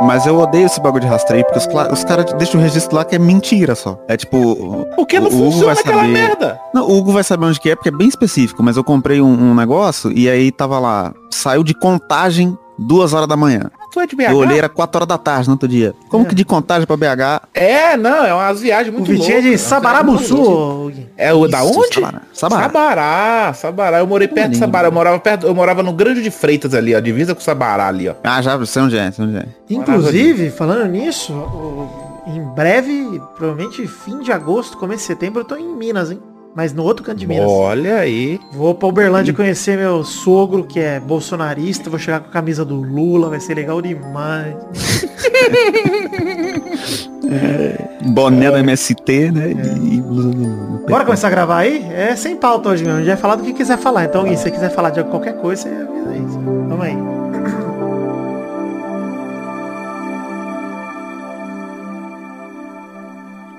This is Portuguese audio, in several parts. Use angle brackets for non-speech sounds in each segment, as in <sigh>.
Mas eu odeio esse bagulho de rastreio, porque os, os caras deixam o registro lá que é mentira só. É tipo. Porque não o Hugo vai saber- merda. Não, o Hugo vai saber onde que é, porque é bem específico, mas eu comprei um, um negócio e aí tava lá, saiu de contagem duas horas da manhã. Tu é de BH? Eu olhei, era 4 horas da tarde no outro dia. Como que de contagem pra BH? É, não, é umas viagens O muito Vitinho é loucas, de viagem Sabarabuçu. É o da onde? Sabará. Sabará. Sabará, Sabará. Eu morei perto de. Sabará. Eu morava perto, eu morava no Grande de Freitas ali, ó, divisa com Sabará ali, ó. Ah, já sei onde é, sei onde é. Inclusive, falando nisso, o- em breve, provavelmente fim de agosto, começo de setembro, eu tô em Minas, hein? Mas no outro canto de Minas. Olha aí. Vou pra Uberlândia conhecer meu sogro, que é bolsonarista. Vou chegar com a camisa do Lula, vai ser legal demais. <laughs> Boné do MST, né? E do- Bora começar a gravar aí? É sem pauta hoje mesmo. A gente vai falar do que quiser falar. Então, Gui, se você quiser falar de qualquer coisa, você avisa isso. Vamos aí.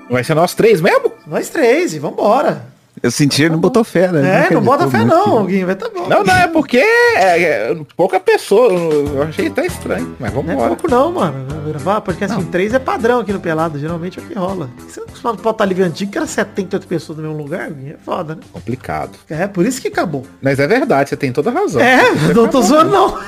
Vai ser nós três mesmo? Nós três, e vambora. Eu senti, ele não botou fé, né? É, não bota fé não, que- Gui. Vai tá bom. Não, não, é porque é, é pouca pessoa. Eu achei até estranho. Mas vamos Não é pouco não, mano. Gravar podcast em três é padrão aqui no Pelado. Geralmente é o que rola. Você não costuma pautar livre antigo que era 78 pessoas no mesmo lugar? Gui? É foda, né? Complicado. É, por isso que acabou. Mas é verdade, você tem toda a razão. É, não tô zoando não.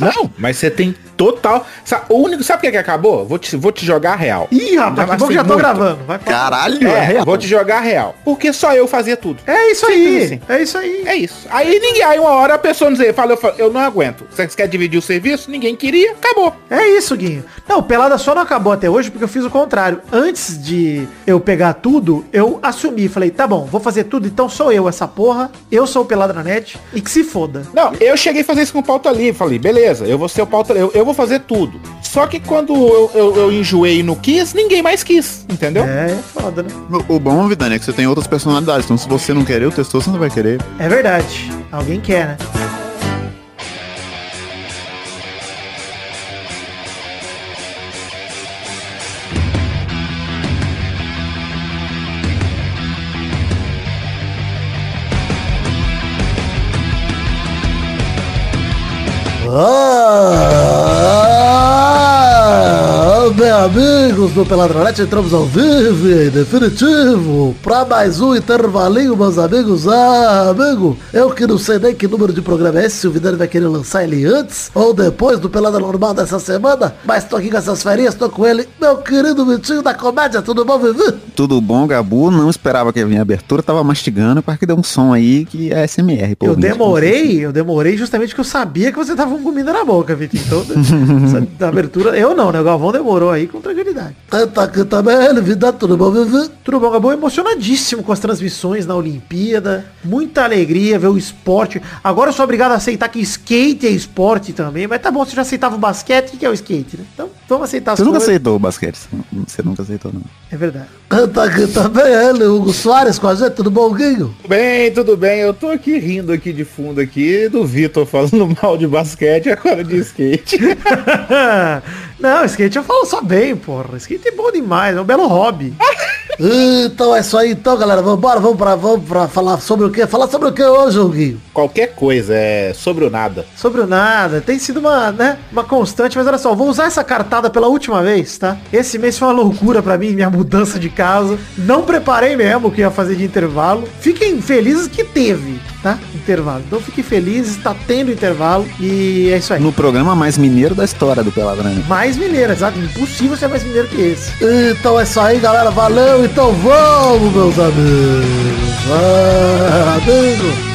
Não, mas você tem total. Sa- O único, sabe o que, que acabou? Vou te, vou te jogar a real. Ih, rapaz, Já que bom que já tô muito. gravando. Vai Caralho, É, real. vou te jogar a real. Porque só eu fazia tudo. É isso Simples aí. assim. É isso aí. É isso. Aí ninguém, aí uma hora a pessoa não dizer, fala, eu, falo, eu não aguento. Vocês querem dividir o serviço? Ninguém queria, acabou. É isso, Guinho. Não, Pelada só não acabou até hoje porque eu fiz o contrário. Antes de eu pegar tudo, eu assumi. Falei, tá bom, vou fazer tudo, então sou eu essa porra. Eu sou o Pelada na net e que se foda. Não, eu cheguei a fazer isso com pauta livre. Falei, beleza, eu vou ser o pauta eu, eu vou fazer tudo. Só que quando eu, eu, eu enjoei no quis, ninguém mais quis, entendeu? É, é foda, né? O, o bom, Vidani, é que você tem outras personalidades. Então se você não querer, o testou, você não vai querer. É verdade. Alguém quer, né? Ah, bem amigos do Peladronete, entramos ao vivo e definitivo pra mais um intervalinho, meus amigos. Ah, amigo, eu que não sei nem que número de programa é esse, se o Vidani vai querer lançar ele antes ou depois do Pelada Normal dessa semana, mas tô aqui com essas férias, tô com ele, meu querido Vitinho da Comédia, tudo bom, Vivi? Tudo bom, Gabu? Não esperava que ia vir a abertura, tava mastigando, para que deu um som aí que é SMR. pô, Eu demorei, eu demorei justamente porque eu sabia que você tava com comida na boca, Vitinho. Então, <laughs> essa abertura, eu não, né? O Galvão demorou aí com tranquilidade. Tá ele, vida, tudo bom? Tudo bom, Gabo? Emocionadíssimo com as transmissões na Olimpíada. Muita alegria ver o esporte. Agora eu sou obrigado a aceitar que skate é esporte também. Mas tá bom, você já aceitava o basquete, o que é o skate, né? Então vamos aceitar as Você nunca coisas. aceitou o basquete. Você nunca aceitou, não. É verdade. Tá também ele, Hugo Soares com a gente, tudo bom, Guinho? Tudo bem, tudo bem. Eu tô aqui rindo aqui de fundo aqui do Vitor falando <laughs> mal de basquete e agora de skate. <laughs> Não, skate eu falo só bem, porra. Skate é bom demais, é um belo hobby. <laughs> Então é isso aí, então, galera. Vambora, vamos pra, vamos pra falar sobre o quê? Falar sobre o que hoje, Huguinho? Qualquer coisa, é sobre o nada. Sobre o nada, tem sido uma, né, uma constante, mas olha só, vou usar essa cartada pela última vez, tá? Esse mês foi uma loucura pra mim, minha mudança de casa. Não preparei mesmo o que ia fazer de intervalo. Fiquem felizes que teve, tá? Intervalo. Então fiquem felizes, tá tendo intervalo e é isso aí. No programa mais mineiro da história do Pelada, né? Mais mineiro, exato. Impossível ser mais mineiro que esse. Então é isso aí, galera. Valeu. Então vamos, meus amigos. Ah, amigo.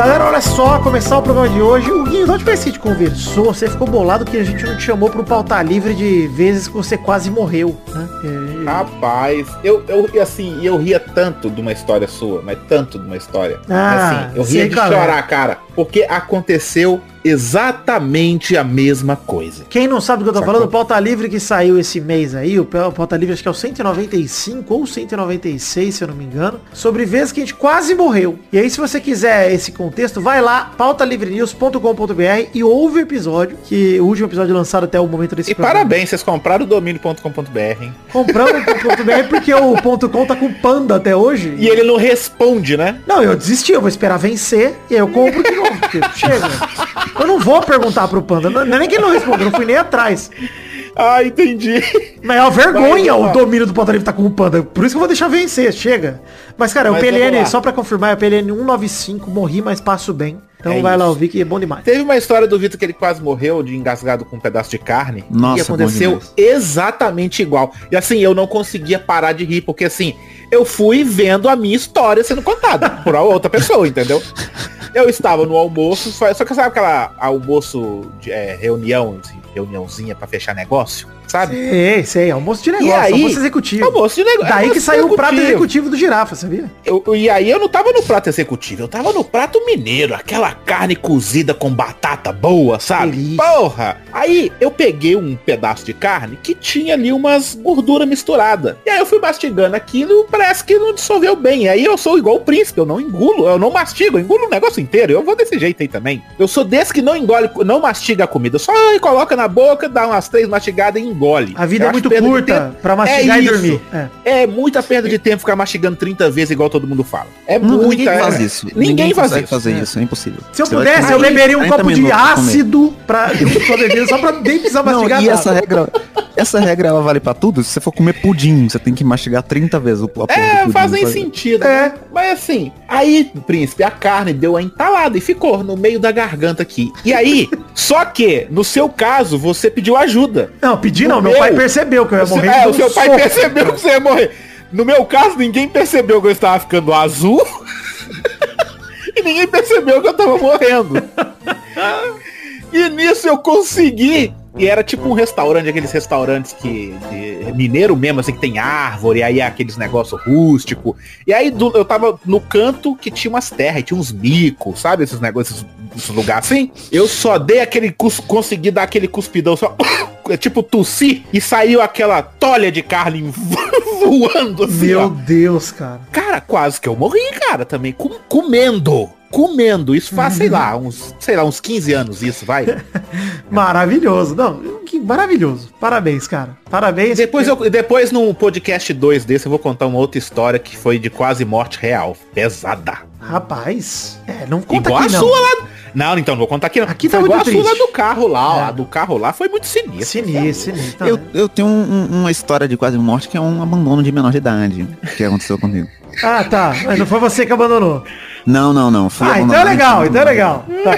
Galera, olha só, começar o programa de hoje. O Guinho, última vez que a gente conversou, você ficou bolado que a gente não te chamou pro pautar livre de vezes que você quase morreu, né? E- Rapaz, eu, eu assim, eu ria tanto de uma história sua, mas tanto de uma história. Ah, assim, eu sei ria de qual é. chorar, cara. Porque aconteceu exatamente a mesma coisa. Quem não sabe do que eu tô Sacou? falando, o Pauta Livre que saiu esse mês aí, o Pa- o Pauta Livre acho que é o 195 ou 196, se eu não me engano, sobre vezes que a gente quase morreu. E aí, se você quiser esse contexto, vai lá, pautalivrenews.com.br e ouve o episódio, que o último episódio lançado até o momento desse E parabéns, vocês compraram o domínio.com.br, hein? Compramos o porque o ponto .com tá com panda até hoje. E ele não responde, né? Não, eu desisti, eu vou esperar vencer e aí eu compro de novo, porque chega. Eu não vou perguntar pro panda, não, é nem que ele não responde, eu não fui nem atrás. Ah, entendi. Mas é uma vergonha Vai, o domínio do Pauta Livre tá com o Panda. Por isso que eu vou deixar vencer, chega. Mas, cara, Mas o PLN, lá. só pra confirmar, é o PLN 195, morri, mas passo bem. Então É vai lá isso. ouvir que é bom demais. Teve uma história do Vitor que ele quase morreu de engasgado com um pedaço de carne. Nossa, e aconteceu exatamente igual. E assim, eu não conseguia parar de rir, porque assim, eu fui vendo a minha história sendo contada por outra pessoa, entendeu? Eu estava no almoço, só, que sabe aquela almoço de é, reunião, reuniãozinha pra fechar negócio, sabe? Sei, sei, almoço de negócio, aí- almoço executivo. Almoço de negócio. Daí que saiu o prato executivo. do girafa, sabia? Eu- e aí eu não tava no prato executivo, eu tava no prato mineiro, aquela carne cozida com batata boa, sabe? Delícia. Porra! Aí eu peguei um pedaço de carne que tinha ali umas gorduras misturadas. E aí eu fui mastigando aquilo, parece que não dissolveu bem. E aí eu sou igual o príncipe, eu não engulo, eu não mastigo, eu engulo o negócio inteiro. Eu vou desse jeito aí também. Eu sou desse que não engole, não mastiga a comida, só coloca na boca, dá umas três mastigadas e engole. A vida Eu é muito curta pra mastigar É e isso. dormir. É. É muita perda de tempo ficar mastigando 30 vezes igual todo mundo fala. É Não, muita. ninguém faz é- isso. Ninguém, faz consegue isso. fazer É. isso, é impossível. Se eu Você pudesse, eu beberia um 40 copo de ácido pra junto com a bebida, só pra nem precisar mastigar Não, e nada. essa regra, essa regra ela vale pra tudo. Se você for comer pudim, você tem que mastigar 30 vezes o a porra do É, faz sabe? sentido. É. Mas assim, aí, príncipe, a carne deu a entalada e ficou no meio da garganta aqui. E aí, <laughs> só que, no seu caso, você pediu ajuda. Não, pedi não, meu meu- pai percebeu que eu ia morrer. é, o seu um pai soco. percebeu que você ia morrer. No meu caso, ninguém percebeu que eu estava ficando azul. <laughs> e ninguém percebeu que eu tava morrendo. <laughs> E nisso eu consegui. E era tipo um restaurante, aqueles restaurantes que. mineiro mesmo, assim, que tem árvore, aí é aqueles negócios rústico. E aí do- eu tava no canto que tinha umas terras, e tinha uns micos, sabe? Esses negócios, esses lugares assim. Eu só dei aquele consegui dar aquele cuspidão, só. <laughs> é tipo tossi, e saiu aquela tolha de carne <laughs> voando assim, Meu ó. Deus, cara. Cara, quase que eu morri, cara, também. com- comendo. Comendo. Isso faz, sei lá, uns, sei lá, uns 15 anos isso, vai. <laughs> Maravilhoso. Não, maravilhoso. Parabéns, cara. Parabéns. Depois, eu, depois num podcast 2 desse eu vou contar uma outra história que foi de quase morte real. Pesada. Rapaz. É, não conta igual aqui a não. sua lá. Não, então não vou contar aqui não. Aqui tá Foi igual muito a sua do carro lá, ó. É. Do carro lá foi muito sinistra. Sinistro, sinistro. Eu, eu tenho um- um- uma história de quase morte que é um abandono de menor de idade que aconteceu comigo. Ah, tá. Mas não foi você que abandonou. Não, não, não. Fui Ah, então é legal, então é legal. Tá.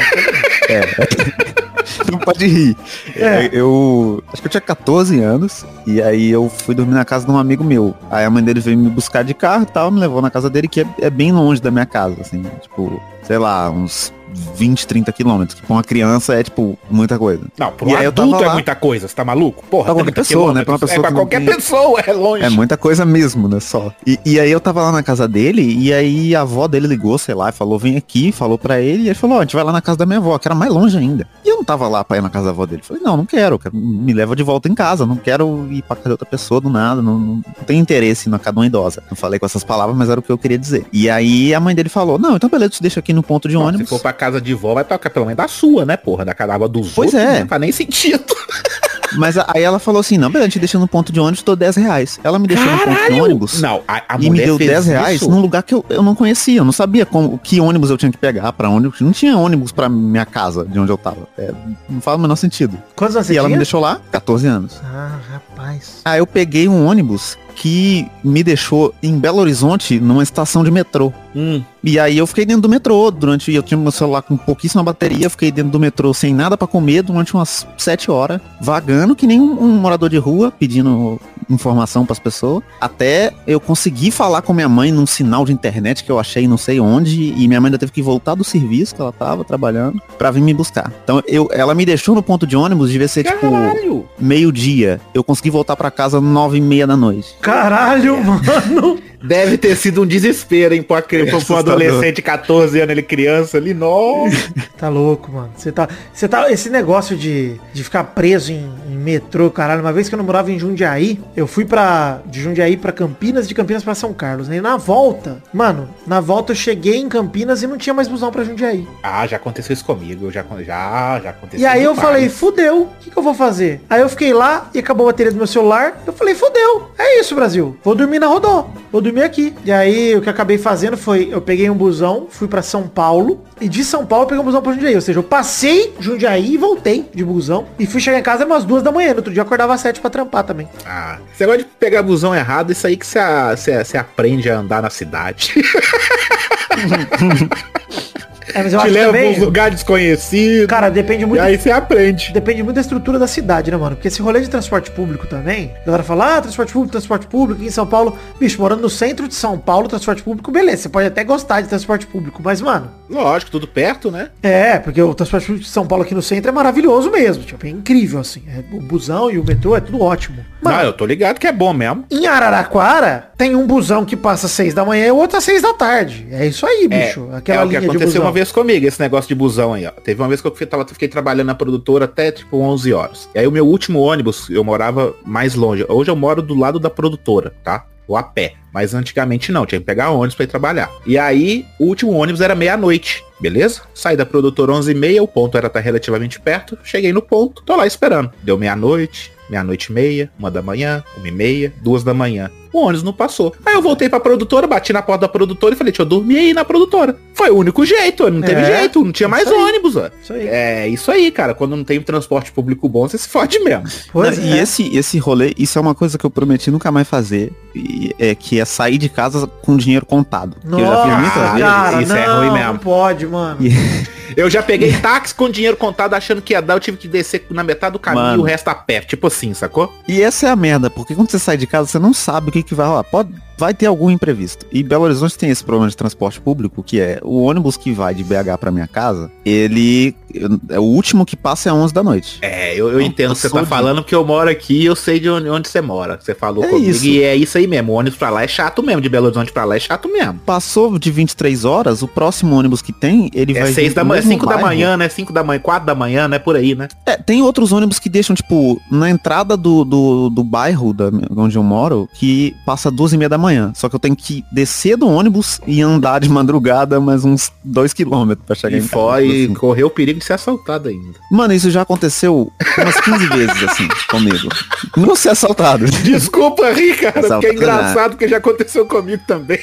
<laughs> <laughs> Não pode rir. É. Eu acho que eu tinha 14 anos e aí eu fui dormir na casa de um amigo meu. Aí a mãe dele veio me buscar de carro e tal, me levou na casa dele que é, é bem longe da minha casa, assim, tipo, sei lá, uns 20, 30 quilômetros. Que pra uma criança é tipo muita coisa. Não, aí eu adulto é lá- muita coisa, você tá maluco? Porra, Pra qualquer 30 pessoa, né? Pra uma pessoa É pra qualquer tem- pessoa, é longe. É muita coisa mesmo, né? Só. E, e aí eu tava lá na casa dele, e aí a avó dele ligou, sei lá, e falou, vem aqui, falou pra ele, e ele falou, ó, a gente vai lá na casa da minha avó, que era mais longe ainda. E eu não tava lá pra ir na casa da avó dele. Falei, não, não quero, quero- me leva de volta em casa, não quero ir pra casa de outra pessoa do nada, não, não, não tenho interesse na casa de uma idosa. Não falei com essas palavras, mas era o que eu queria dizer. E aí a mãe dele falou, não, então beleza, te deixo aqui no ponto de ônibus. Pra casa de vó, vai tocar pelo menos da sua, né, porra? Da casa dos Pois outros, é. Não faz nem sentido. <laughs> Mas a- aí ela falou assim, não, beleza, te deixa no ponto de ônibus, tô 10 reais. Ela me deixou no ponto de ônibus. Não, a, a e me mulher deu fez 10 reais isso? num lugar que eu, eu não conhecia, eu não sabia como, que ônibus eu tinha que pegar pra ônibus. Não tinha ônibus pra minha casa, de onde eu tava. É, não faz o menor sentido. Quantos anos você e ela me tinha? deixou lá, 14 anos. Ah, rapaz. Aí eu peguei um ônibus que me deixou em Belo Horizonte, numa estação de metrô. Hum, E aí eu fiquei dentro do metrô durante. Eu tinha meu celular com pouquíssima bateria, fiquei dentro do metrô sem nada pra comer durante umas 7 horas, vagando que nem um, um morador de rua, pedindo informação pras pessoas. Até eu conseguir falar com minha mãe num sinal de internet que eu achei não sei onde. E minha mãe ainda teve que voltar do serviço que ela tava trabalhando pra vir me buscar. Então eu, ela me deixou no ponto de ônibus, devia ser tipo caralho. meio-dia. Eu consegui voltar pra casa nove e meia da noite. Caralho, mano. Deve ter sido um desespero, hein, pra, cri- pra um adolescente de 14 anos, ele criança ali, nossa. <laughs> Tá louco, mano. Você tá. Você tá. Esse negócio de, de ficar preso em, em metrô, caralho. Uma vez que eu não morava em Jundiaí, eu fui pra. De Jundiaí pra Campinas, de Campinas pra São Carlos, né? E na volta, mano, na volta eu cheguei em Campinas e não tinha mais busão pra Jundiaí. Ah, já aconteceu isso comigo, já, já, já aconteceu E aí eu falei, fudeu, o que, que eu vou fazer? Aí eu fiquei lá e acabou a bateria do meu celular. Eu falei, fudeu, é isso, Brasil. Vou dormir na Rodó, vou dormir aqui. E aí o que eu acabei fazendo foi, eu peguei um busão, fui pra São Paulo. E de São Paulo eu peguei um busão pra Jundiaí. Ou seja, eu passei Jundiaí e voltei de busão. E fui chegar em casa umas duas da manhã. No outro dia eu acordava às sete pra trampar também. Ah, você gosta de pegar busão errado, isso aí que você, você, você aprende a andar na cidade. <laughs> É, mas eu Te acho leva também... uns lugares desconhecidos. Cara, depende e muito aí você aprende. Depende muito da estrutura da cidade, né, mano? Porque esse rolê de transporte público também, a galera fala, ah, transporte público, transporte público, em São Paulo. Bicho, morando no centro de São Paulo, transporte público, beleza, você pode até gostar de transporte público, mas, mano, Lógico, tudo perto, né? é, porque o transporte público de São Paulo aqui no centro é maravilhoso mesmo, tipo, é incrível, assim. É, o busão e o metrô é tudo ótimo. Mano, Não, eu tô ligado que é bom mesmo. em Araraquara, tem um busão que passa às seis da manhã e o outro às seis da tarde. É isso aí, bicho. é Aquela que linha de aconteceu busão. uma vez comigo, esse negócio de busão aí, ó. Teve uma vez que eu fui- tava, fiquei trabalhando na produtora até tipo 11 horas. E aí o meu último ônibus, eu morava mais longe. Hoje eu moro do lado da produtora, tá? Ou a pé. Mas antigamente não, tinha que pegar ônibus pra ir trabalhar. E aí, o último ônibus era meia-noite, beleza? Saí da produtora 11h30, o ponto era estar relativamente perto. Cheguei no ponto, tô lá esperando. Deu meia-noite, meia-noite e meia, uma da manhã, uma e meia, duas da manhã. O ônibus não passou. Aí eu voltei pra produtora, bati na porta da produtora e falei, deixa eu dormir aí na produtora. Foi o único jeito, não teve É, jeito, não tinha mais aí. ônibus, ó. Isso aí. É isso aí, cara. Quando não tem transporte público bom, você se fode mesmo. Pois Não, E é. esse, esse rolê, isso é uma coisa que eu prometi nunca mais fazer. e é que é sair de casa com dinheiro contado. Que eu já fiz muitas Nossa, vezes. cara, isso não, é ruim mesmo. não pode, mano. <laughs> Eu já peguei táxi com dinheiro contado achando que ia dar, eu tive que descer na metade do caminho Mano. e o resto a pé. Tipo assim, sacou? E essa é a merda, porque quando você sai de casa, você não sabe o que, que vai rolar. Pode, vai ter algum imprevisto. E Belo Horizonte tem esse problema de transporte público, que é o ônibus que vai de BH pra minha casa, ele é o último que passa é 11 da noite. É, eu, eu entendo o que você tá de- falando, porque eu moro aqui e eu sei de onde, onde você mora. Você falou É comigo isso. e é isso aí mesmo. O ônibus pra lá é chato mesmo, de Belo Horizonte pra lá é chato mesmo. Passou de 23 horas, o próximo ônibus que tem, ele É vai seis vir da manhã, mesmo cinco da bairro. manhã, né? Cinco da manhã, quatro da manhã, né? Por aí, né? É, tem outros ônibus que deixam, tipo, na entrada do, do, do bairro da, onde eu moro, que passa duas e meia da manhã. Só que eu tenho que descer do ônibus e andar de madrugada mais uns dois quilômetros pra chegar E em casa. foi, e assim. correu o perigo de ser assaltado ainda. Mano, isso já aconteceu umas 15 vezes, assim, comigo. Não ser assaltado. Desculpa rir, cara, porque é Assaltado, engraçado, porque já aconteceu comigo também.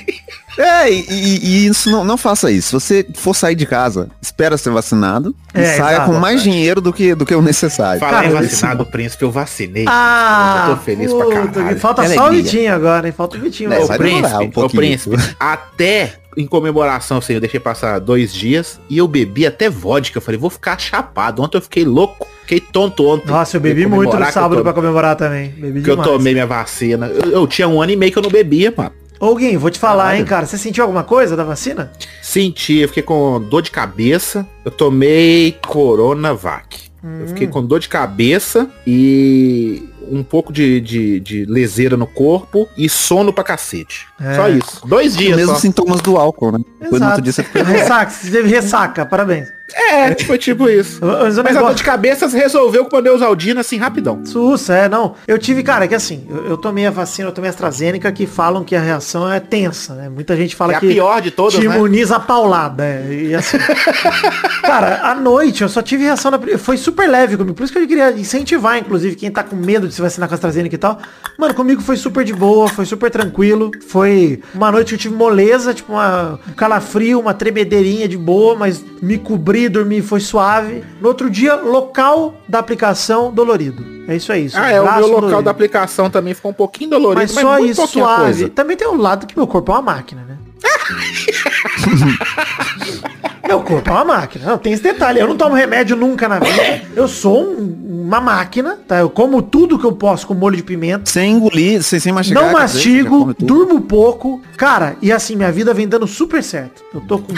É, e, e- e isso não, não faça isso. Se você for sair de casa, espera ser vacinado e É, saia exato. com mais dinheiro do que, do que o necessário. Falar em Cara, vacinado, príncipe, eu vacinei. Ah, eu tô feliz pra puta, caralho. que Falta Que só o. Vitinho agora, hein? Falta o Vitinho. É. Ô, vai príncipe, um pouquinho. príncipe, até em comemoração, assim, eu deixei passar dois dias e eu bebi até vodka. Eu falei, vou ficar chapado. Ontem eu fiquei louco, fiquei tonto ontem. Nossa, eu bebi muito no eu sábado pra comemorar também. Bebi Que eu demais. tomei minha vacina. Eu, eu tinha um ano e meio que eu não bebia, mano. Ô, Gui, vou te falar, Caralho. hein, cara. Você sentiu alguma coisa da vacina? Senti, eu fiquei com dor de cabeça. Eu tomei Coronavac. Eu fiquei Hum. com dor de cabeça e um pouco de, de, de leseira no corpo e sono pra cacete. É. Só isso. Dois Os dias mesmos só. sintomas do álcool, né? Depois no outro dia você fica... <laughs> Ressaca, você teve ressaca, parabéns. É, foi tipo isso. <laughs> Mas o Mas a dor de cabeça resolveu com a Neusaldina assim rapidão. Sussa, é, não. Eu tive, cara, que assim, eu, eu tomei a vacina, eu tomei a AstraZeneca, que falam que a reação é tensa, né? Muita gente fala É a que pior de todas, te né? imuniza a paulada. é, E assim, <laughs> cara, à noite eu só tive reação na... Foi super leve comigo, por isso que eu queria incentivar, inclusive, quem tá com medo de se vacinar com a AstraZeneca e tal. Mano, comigo foi super de boa, foi super tranquilo. Foi uma noite que eu tive moleza, tipo uma, um calafrio, uma tremedeirinha de boa, mas me cobri, dormi, foi suave. No outro dia, local da aplicação dolorido. É isso aí. Ah, é, o meu local dolorido. da aplicação também ficou um pouquinho dolorido, Mas mas, só isso, suave. coisa. Também tem o lado que meu corpo é uma máquina, né? <laughs> meu corpo é uma máquina. Não, tem esse detalhe. Eu não tomo remédio nunca na vida. Eu sou um- uma máquina, tá? Eu como tudo que eu posso com molho de pimenta. Sem engolir, sem, sem mastigar. Não mastigo, durmo pouco. Cara, e assim, minha vida vem dando super certo. Eu tô com.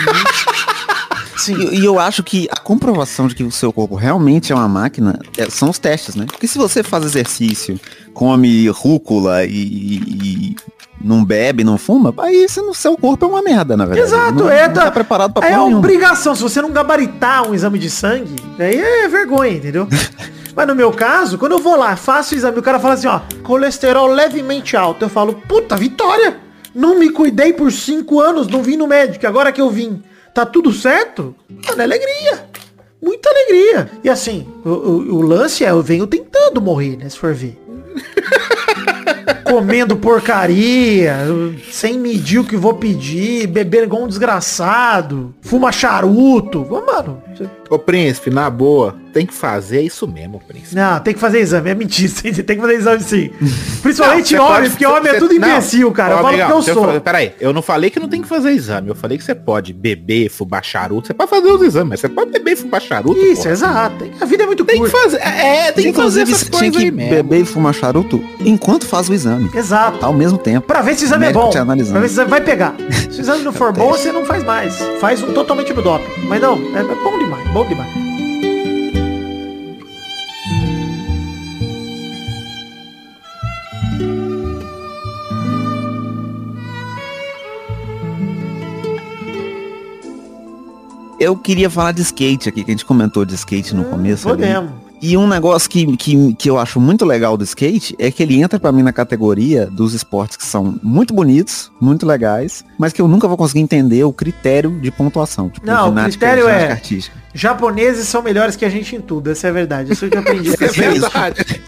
Sim. E, e eu acho que a comprovação de que o seu corpo realmente é uma máquina é- são os testes, né? Porque se você faz exercício, come rúcula e, e- não bebe, não fuma, aí você, no seu corpo é uma merda, na verdade. Exato, não, é, não da- tá preparado pra é nenhuma. obrigação. Se você não gabaritar um exame de sangue, aí é vergonha, entendeu? <laughs> Mas no meu caso, quando eu vou lá, faço o exame, o cara fala assim, ó, colesterol levemente alto. Eu falo, puta, vitória! Não me cuidei por cinco anos, não vim no médico, agora que eu vim, tá tudo certo? Mano, é alegria. Muita alegria. E assim, o, o- o lance é, eu venho tentando morrer, né, se for ver. <laughs> Comendo porcaria, sem medir o que vou pedir, bebendo igual um desgraçado, fuma charuto. Mano, Ô, príncipe, na boa, tem que fazer isso mesmo, príncipe. não, tem que fazer exame, é mentira, você <laughs> tem que fazer exame sim. Principalmente Não, homem, pode- porque homem é você- tudo não. imbecil, cara. Ó, eu falo amigão, que eu sou. falou- Peraí, eu não falei que não tem que fazer exame. Eu falei que você pode beber, fumar charuto. Você pode fazer os exames, mas você pode beber e fumar charuto. Isso, porra. exato. Tem- A vida é muito Tem que curta. fazer. É, tem que fazer Inclusive, essas você tinha coisas que aí mesmo. beber e fumar charuto enquanto faz o exame. Exato. Ao mesmo tempo. Pra ver se o exame é médico bom. te analisando. Pra ver se o exame vai pegar. Se o exame não <laughs> for bom, você não faz mais. Faz um totalmente no doping. Mas não, é, é bom demais, bom Eu queria falar de skate aqui, que a gente comentou de skate no começo. ali. Podemos. E um negócio que, que, que eu acho muito legal do skate é que ele entra pra mim na categoria dos esportes que são muito bonitos, muito legais, mas que eu nunca vou conseguir entender o critério de pontuação. Tipo, Não, o ginástica, critério é- artística. Japoneses são melhores que a gente em tudo, essa é a verdade. Isso eu já aprendi. <laughs> É verdade.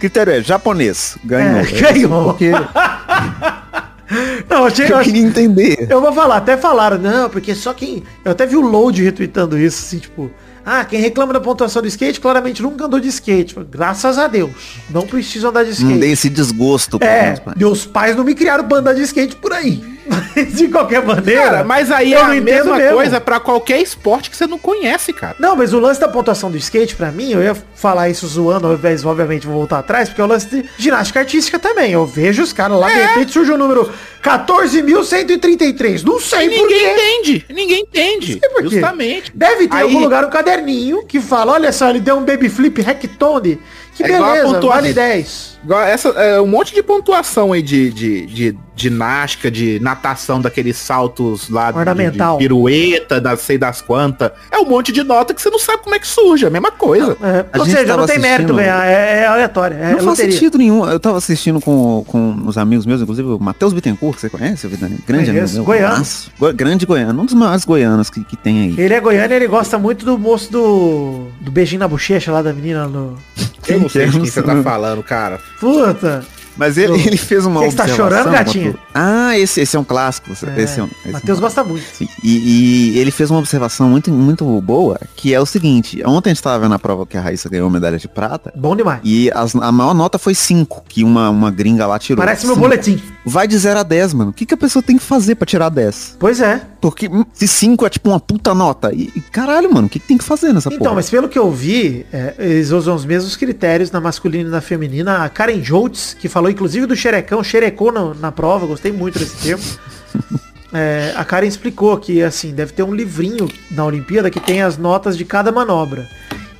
critério é japonês, ganhou. É, É, ganhou. Porque <laughs> Não, eu, achei, eu, queria entender. eu vou falar, até falaram, não, porque só quem. Eu até vi o Load retweetando isso, assim, tipo. Ah, quem reclama da pontuação do skate claramente nunca andou de skate. Graças a Deus. Não preciso andar de skate. Não dei esse desgosto. É, nós, pai. meus pais não me criaram pra andar de skate por aí. <laughs> De qualquer maneira. Cara, mas aí eu é a mesma mesmo. coisa pra qualquer esporte que você não conhece, cara. Não, mas o lance da pontuação do skate, pra mim, eu ia falar isso zoando, ao invés, obviamente, vou voltar atrás, porque é o lance de ginástica artística também. Eu vejo os caras lá, de repente surge o número 14.133. Não sei E por ninguém entende. Ninguém entende. Justamente. Deve ter em Aí- algum lugar um caderninho que fala, olha só, ele deu um baby flip rectone. Que É beleza, pontua- vale 10. Igual Essa, é, um monte de pontuação aí de, de, de ginástica, de natação, daqueles saltos lá de- Ornamental. de pirueta, das sei das quantas. É um monte de nota que você não sabe como é que surge, a mesma coisa. É, A ou seja, não tem mérito ganhar, é, é aleatório, é Não faz sentido nenhum. Eu tava assistindo com, com os amigos meus, inclusive o Matheus Bittencourt, que você conhece, o Vidani? Grande amigo meu. goiano. Go- grande goiano, um dos maiores goianos que, que tem aí. Ele é goiano e ele gosta muito do moço do, do beijinho na bochecha lá da menina no... Eu não sei de que é? quem você tá falando, cara. Puta. Mas ele, ele fez uma Que que você tá observação, chorando, gatinho? Matheus. Ah, esse, esse é um clássico. É, Esse é um, esse Matheus é um gosta muito. E, e ele fez uma observação muito, muito boa, que é o seguinte, ontem a gente tava vendo a prova que a Raíssa ganhou medalha de prata, Bom demais. e as- a maior nota foi 5, que uma, uma gringa lá tirou. Parece meu Cinco. boletim. Vai de 0 a 10, mano. O que, que a pessoa tem que fazer pra tirar 10? Pois é. Porque se 5 é tipo uma puta nota. E, e caralho, mano, o que, que tem que fazer nessa Então, porra? mas pelo que eu vi, é, eles usam os mesmos critérios na masculina e na feminina. A Karen Joltz, que falou inclusive do xerecão, xerecou na, na prova, gostei muito desse termo. É, a Karen explicou que, assim, deve ter um livrinho na Olimpíada que tem as notas de cada manobra.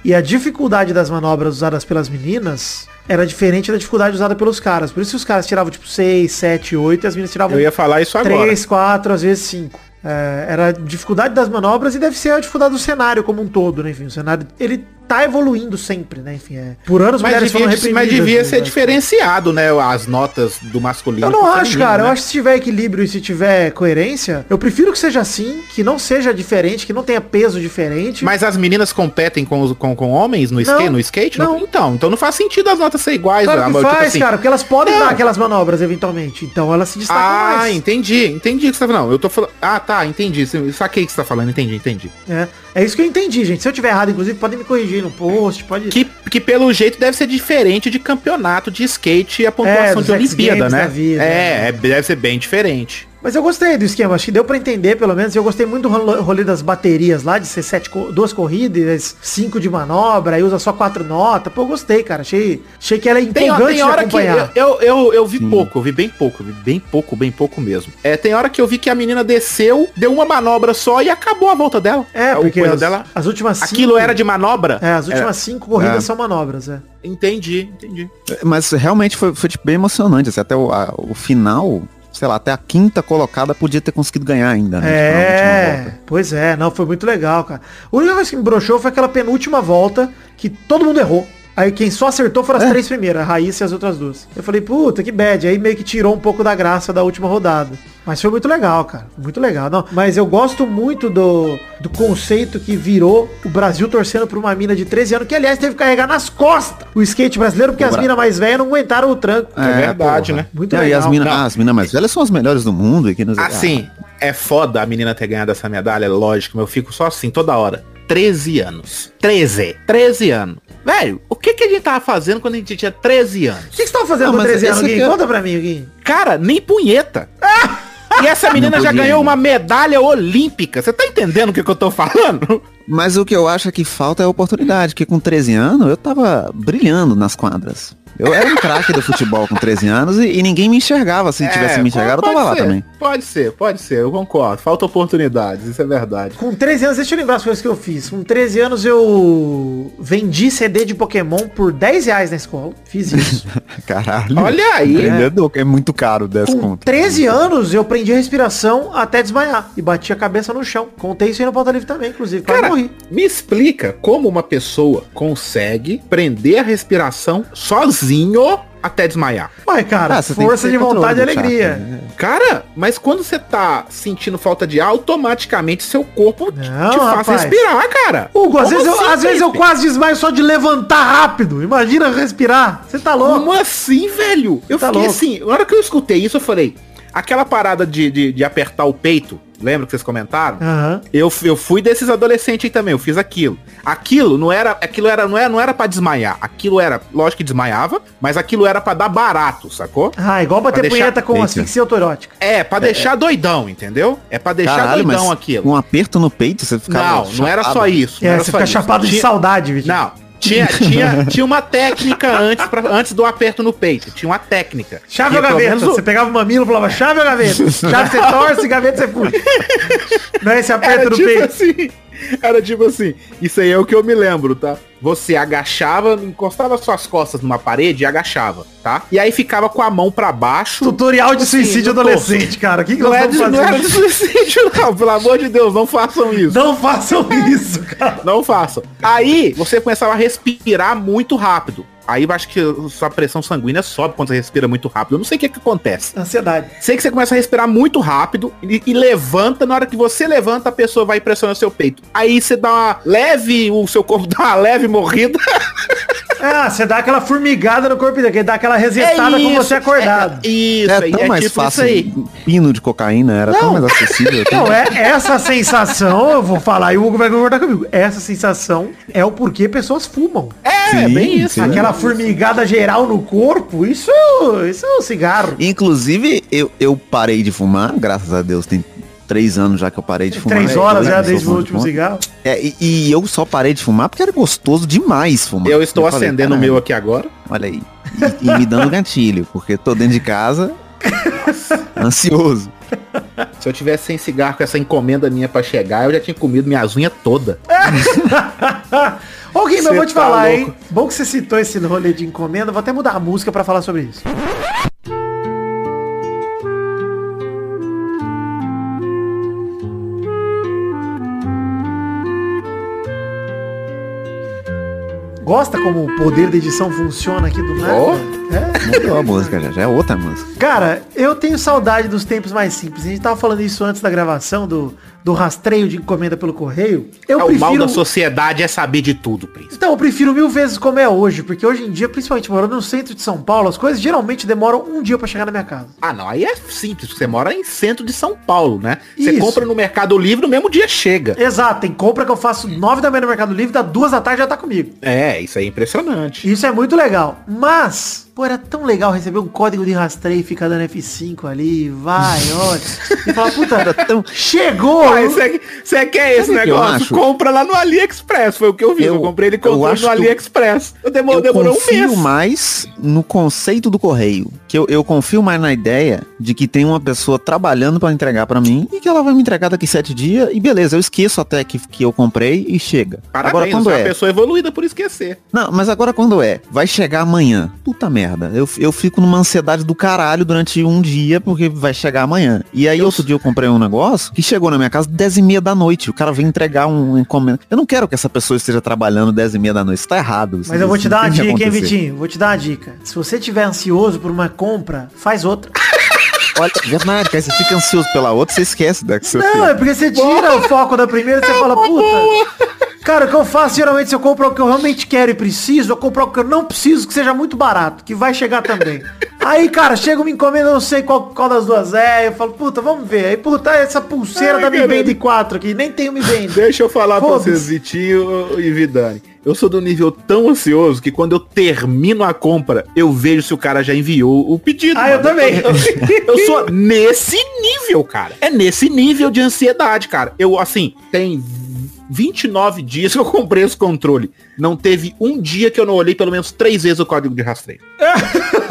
E a dificuldade das manobras usadas pelas meninas era diferente da dificuldade usada pelos caras. Por isso que os caras tiravam, tipo, 6, 7, 8 e as meninas tiravam Eu ia falar isso agora. 3, 4, às vezes 5. É, era a dificuldade das manobras e deve ser a dificuldade do cenário como um todo, né? Enfim, o cenário, ele tá evoluindo sempre, né? Enfim, é. Por anos Mas mulheres devia, foram mas reprimidas, devia né? ser diferenciado, né? As notas do masculino. Eu não acho, feminino, cara. né? Eu acho que se tiver equilíbrio e se tiver coerência, eu prefiro que seja assim, que não seja diferente, que não tenha peso diferente. Mas as meninas competem com, os, com, com homens no, skate, no skate? não. Então, então não faz sentido as notas ser iguais. Claro que amor, faz, tipo assim. cara, porque elas podem Não. dar aquelas manobras eventualmente. Então elas se destacam Ah, mais. entendi, entendi o que você tá falando. Não, eu tô falando. Ah, tá, entendi. Saquei o que você tá falando, entendi, entendi. É, é isso que eu entendi, gente. Se eu tiver errado, inclusive, podem me corrigir no post, pode. Que, que pelo jeito deve ser diferente de campeonato de skate e a É, pontuação dos de Olimpíada, né? da vida, é, é, deve ser bem diferente. Mas eu gostei do esquema, acho que deu pra entender pelo menos. Eu gostei muito do rolo- rolê das baterias lá, de ser sete, duas corridas, cinco de manobra, aí usa só quatro notas. Pô, eu gostei, cara. Achei, achei que era Tem, empolgante tem de hora que acompanhar. eu, eu, eu, eu vi pouco, eu vi bem pouco, eu vi bem pouco, bem pouco mesmo. É, tem hora que eu vi que a menina desceu, deu uma manobra só e acabou a volta dela. É, A porque as, dela. as últimas cinco... Aquilo era de manobra? É, as últimas cinco corridas É. são manobras, é. Entendi, entendi. Mas realmente foi, foi tipo, bem emocionante, assim, até o, a- o final, sei lá, até a quinta colocada podia ter conseguido ganhar ainda, né? tipo, É, pois é, não, foi muito legal, cara. A única coisa que me broxou foi aquela penúltima volta que todo mundo errou. Aí quem só acertou foram as É. três primeiras, a Raíssa e as outras duas. Eu falei, puta, que bad. Aí meio que tirou um pouco da graça da última rodada. Mas foi muito legal, cara. Muito legal. Não, mas eu gosto muito do, do conceito que virou o Brasil torcendo pra uma mina de 13 anos, que aliás teve que carregar nas costas o skate brasileiro, porque O as Bra- minas mais velhas não aguentaram o tranco. É verdade, porra. né? Muito Não, e legal. as minas as mina mais velhas são as melhores do mundo. E que nos... Assim, é foda a menina ter ganhado essa medalha, é lógico, mas eu fico só assim toda hora. 13 anos. 13. 13 anos. Velho, o que, que a gente tava fazendo quando a gente tinha 13 anos? O que que você tava fazendo Não, com mas 13 anos, Gui? aqui é- Conta pra mim, Gui. Cara, nem punheta. E essa menina já ganhou uma medalha olímpica. Você tá entendendo o que, que eu tô falando? Mas o que eu acho que falta é a oportunidade, porque com 13 anos eu tava brilhando nas quadras. Eu era um craque do futebol com 13 anos e, e ninguém me enxergava. Se tivesse me enxergado, eu tava lá ser, também. Pode ser, pode ser, eu concordo. Falta oportunidades, isso é verdade. Com 13 anos, deixa eu lembrar as coisas que eu fiz. Com 13 anos eu vendi CD de Pokémon por 10 reais na escola. Fiz isso. <laughs> Caralho. Olha aí. Empreendedor, que é muito caro 10 Com conto. 13 anos eu prendi a respiração até desmaiar. E bati a cabeça no chão. Contei isso aí no pauta livre também, inclusive. Cara, morri. me explica como uma pessoa consegue prender a respiração sozinho até desmaiar. Ué, cara, Ah, força de vontade e alegria. né? Cara, mas quando você tá sentindo falta de ar, automaticamente seu corpo te- Não, te faz rapaz. respirar, cara. Hugo, às, vezes, eu, assim, às vezes eu quase desmaio só de levantar rápido. Imagina respirar. Você tá louco. Como assim, velho? Eu Tá fiquei louco. assim, na hora que eu escutei isso, eu falei, aquela parada de, de, de apertar o peito, lembra que vocês comentaram? Aham. Eu, eu fui desses adolescentes aí também, eu fiz aquilo. Aquilo não era, aquilo era, não era, não era para desmaiar. Aquilo era, lógico que desmaiava, mas aquilo era pra dar barato, sacou? Ah, igual bater Pra deixar- punheta com Eita. asfixia autorótica. É, pra deixar doidão, entendeu? É pra deixar Caralho, doidão aquilo. um aperto no peito, você ficava Não, não era chapado. só isso. não É, era você só fica isso. chapado de saudade, Vitinho. Não, tinha, <laughs> tinha, tinha uma técnica antes, pra- antes do aperto no peito. Tinha uma técnica. Chave ou gaveta? menos Você pegava o mamilo e falava chave ou gaveta? <laughs> Chave você torce, gaveta você puxa. Não é esse aperto Era no tipo peito. assim. Era tipo assim. Isso aí é o que eu me lembro, tá? Você agachava, encostava suas costas numa parede e agachava, tá? E aí ficava com a mão pra baixo. Tutorial de suicídio adolescente, cara. Que, que Não, é de, não era de suicídio, não. Pelo amor de Deus, não façam isso. Não façam isso, cara. Não façam. Aí você começava a respirar muito rápido. Aí eu acho que sua pressão sanguínea sobe quando você respira muito rápido. Eu não sei o que, que acontece. Ansiedade. Sei que você começa a respirar muito rápido e, e levanta. Na hora que você levanta, a pessoa vai pressionando seu peito. Aí você dá uma leve, o seu corpo <laughs> dá uma leve morrida. Ah, você dá aquela formigada no corpo dele, dá aquela resetada com você acordado. É, isso, É é, tão é mais tipo fácil. isso aí. Pino de cocaína era tão mais acessível. <laughs> Não, é essa sensação, eu vou falar, e o Hugo vai concordar comigo. Essa sensação é o porquê pessoas fumam. É, Sim, bem isso. sim. Aquela formigada geral no corpo, isso, isso é um cigarro. Inclusive, eu, eu parei de fumar, graças a Deus, tem três anos já que eu parei de fumar. Três né? horas Eu já desde o último cigarro. É, e, e eu só parei de fumar porque era gostoso demais fumar. Eu estou falei, acendendo o "Caralho, meu aqui agora. Olha aí. E, e me dando <laughs> gatilho, porque tô dentro de casa, ansioso. Se eu tivesse sem cigarro com essa encomenda minha pra chegar, eu já tinha comido minhas unhas toda. <laughs> Ô, Gui, eu vou te tá falar, louco. hein? Bom que você citou esse rolê de encomenda, vou até mudar a música pra falar sobre isso. Gosta como o poder da edição funciona aqui do nada? Ó. É. Mudou a música já, já é outra música. Cara, eu tenho saudade dos tempos mais simples. A gente tava falando isso antes da gravação, do, do rastreio de encomenda pelo correio. Eu É, O mal prefiro... da sociedade é saber de tudo, príncipe. Então, eu prefiro mil vezes como é hoje, porque hoje em dia, principalmente morando no centro de São Paulo, as coisas geralmente demoram um dia pra chegar na minha casa. Ah, não, aí é simples. Você mora em centro de São Paulo, né? Você Isso. compra no Mercado Livre, no mesmo dia chega. Exato, tem compra que eu faço nove da manhã no Mercado Livre, dá duas da tarde já tá comigo. É, isso aí é impressionante. Isso é muito legal. Mas, pô, era tão legal receber um código de rastreio e ficar dando F5 ali, vai, <laughs> olha. E falar, puta, Então, chegou! Uai, Você você quer esse Sabe o que eu negócio? Compra lá no AliExpress. Foi o que eu vi. Eu, Eu- comprei ele eu acho no eu- AliExpress. Eu demorou, eu demorou um confio mês. mais no conceito do correio. Que eu, eu confio mais na ideia de que tem uma pessoa trabalhando pra entregar pra mim e que ela vai me entregar daqui sete dias e beleza, eu esqueço até que, que eu comprei e chega. Parabéns, agora quando é uma é? pessoa evoluída por esquecer. Não, mas agora quando é? Vai chegar amanhã. Puta merda. Merda. Eu, eu fico numa ansiedade do caralho durante um dia, porque vai chegar amanhã. E aí, outro dia eu comprei um negócio que chegou na minha casa 10 e meia da noite. O cara vem entregar um encomenda. Eu não quero que essa pessoa esteja trabalhando 10 e meia da noite. Isso tá errado. Isso- Mas eu vou te dar uma dica, hein. Vitinho? Vou te dar uma dica. Se você tiver ansioso por uma compra, faz outra. <laughs> Olha, verdade, cara, você fica ansioso pela outra, você esquece da que você Não, é porque você tira o <laughs> foco da primeira e você fala, puta. Cara, o que eu faço geralmente se eu compro o que eu realmente quero e preciso, eu compro o que eu não preciso, que seja muito barato, que vai chegar também. <laughs> Aí, cara, chega uma encomenda, eu não sei qual, qual das duas é, eu falo, puta, vamos ver. Aí, puta, essa pulseira Ai, da Mi. Band 4 aqui, nem tem o Mi Band. Deixa eu falar pra vocês, Vitinho e Vidani. Eu sou do nível tão ansioso que quando eu termino a compra, eu vejo se o cara já enviou o pedido. Ah, eu mano. também. Eu, <laughs> eu sou nesse nível, cara. É nesse nível de ansiedade, cara. Eu, assim, tem 29 dias que eu comprei esse controle. Não teve um dia que eu não olhei pelo menos três vezes o código de rastreio. <laughs>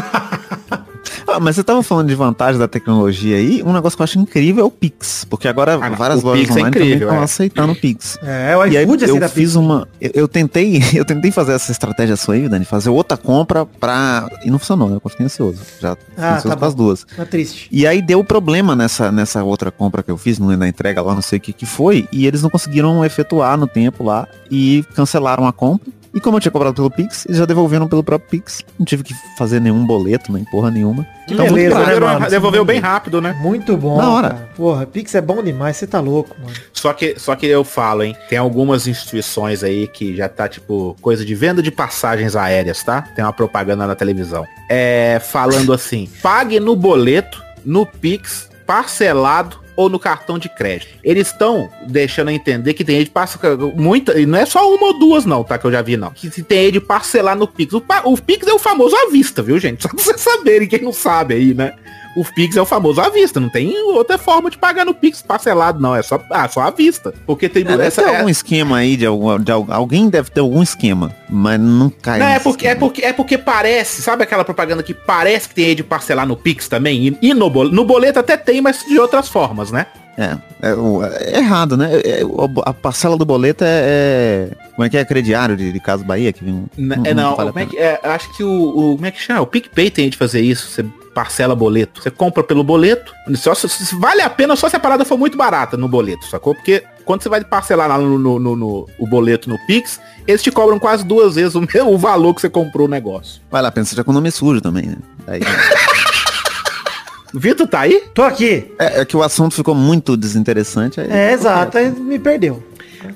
Mas você tava falando de vantagem da tecnologia aí, um negócio que eu acho incrível é o Pix. Porque agora Ah, várias lojas Pix é online incrível, também estão é. aceitando o Pix. É, o E aí iFood eu fiz uma. Eu, eu tentei, <laughs> eu tentei fazer essa estratégia sua aí, Dani, fazer outra compra pra. E não funcionou, né? Eu continuei ansioso. Já fiquei Ah, ansioso tá com as duas. Tá triste. E aí deu problema nessa, nessa outra compra que eu fiz, no- na entrega lá, não sei o que que foi, e eles não conseguiram efetuar no tempo lá e cancelaram a compra. E como eu tinha comprado pelo Pix, eles já devolveram pelo próprio Pix. Não tive que fazer nenhum boleto, nem porra nenhuma. Que Então, beleza, muito né, mano? Devolveu bem rápido, né? Muito bom. Na hora. cara. Porra, Pix é bom demais, você tá louco, mano. Só que, só que eu falo, hein? Tem algumas instituições aí que já tá, tipo, coisa de venda de passagens aéreas, tá? Tem uma propaganda na televisão. É, falando assim, pague no boleto, no Pix, parcelado ou no cartão de crédito. Eles estão deixando eu entender que tem gente passa muita, e não é só uma ou duas não, tá? Que eu já vi não. Que se tem de parcelar no Pix. O, o Pix é o famoso à vista, viu, gente? <laughs> Só pra vocês saberem, quem não sabe aí, né? O Pix é o famoso à vista, não tem outra forma de pagar no Pix parcelado, não. É só, ah, só à vista. Porque tem É, essa é- algum esquema aí de, algum, de al- alguém deve ter algum esquema, mas não cai. Não, é porque, é, esquema. porque, é porque parece, sabe aquela propaganda que parece que tem aí de parcelar no Pix também? E, e no, boleto, no boleto até tem, mas de outras formas, né? É, é, é errado, né? É, o- a parcela do boleto é, é- Como é que é? Crediário de, de Caso Bahia? Que não, N- é, não, vale como é que, é, acho que o, o- Como é que chama? O PicPay tem de fazer isso. Você parcela boleto. Você compra pelo boleto. Só, vale a pena só se a parada for muito barata no boleto, sacou? Porque quando você vai parcelar lá no, no- no- no- o boleto no Pix, eles te cobram quase duas vezes o, <laughs> mesmo, o valor que você comprou o negócio. Vale a pena, você já com o nome sujo também, né? Aí- <laughs> Vitor tá aí? Tô aqui. é, é que o assunto ficou muito desinteressante. aí- É, exato, aí me perdeu.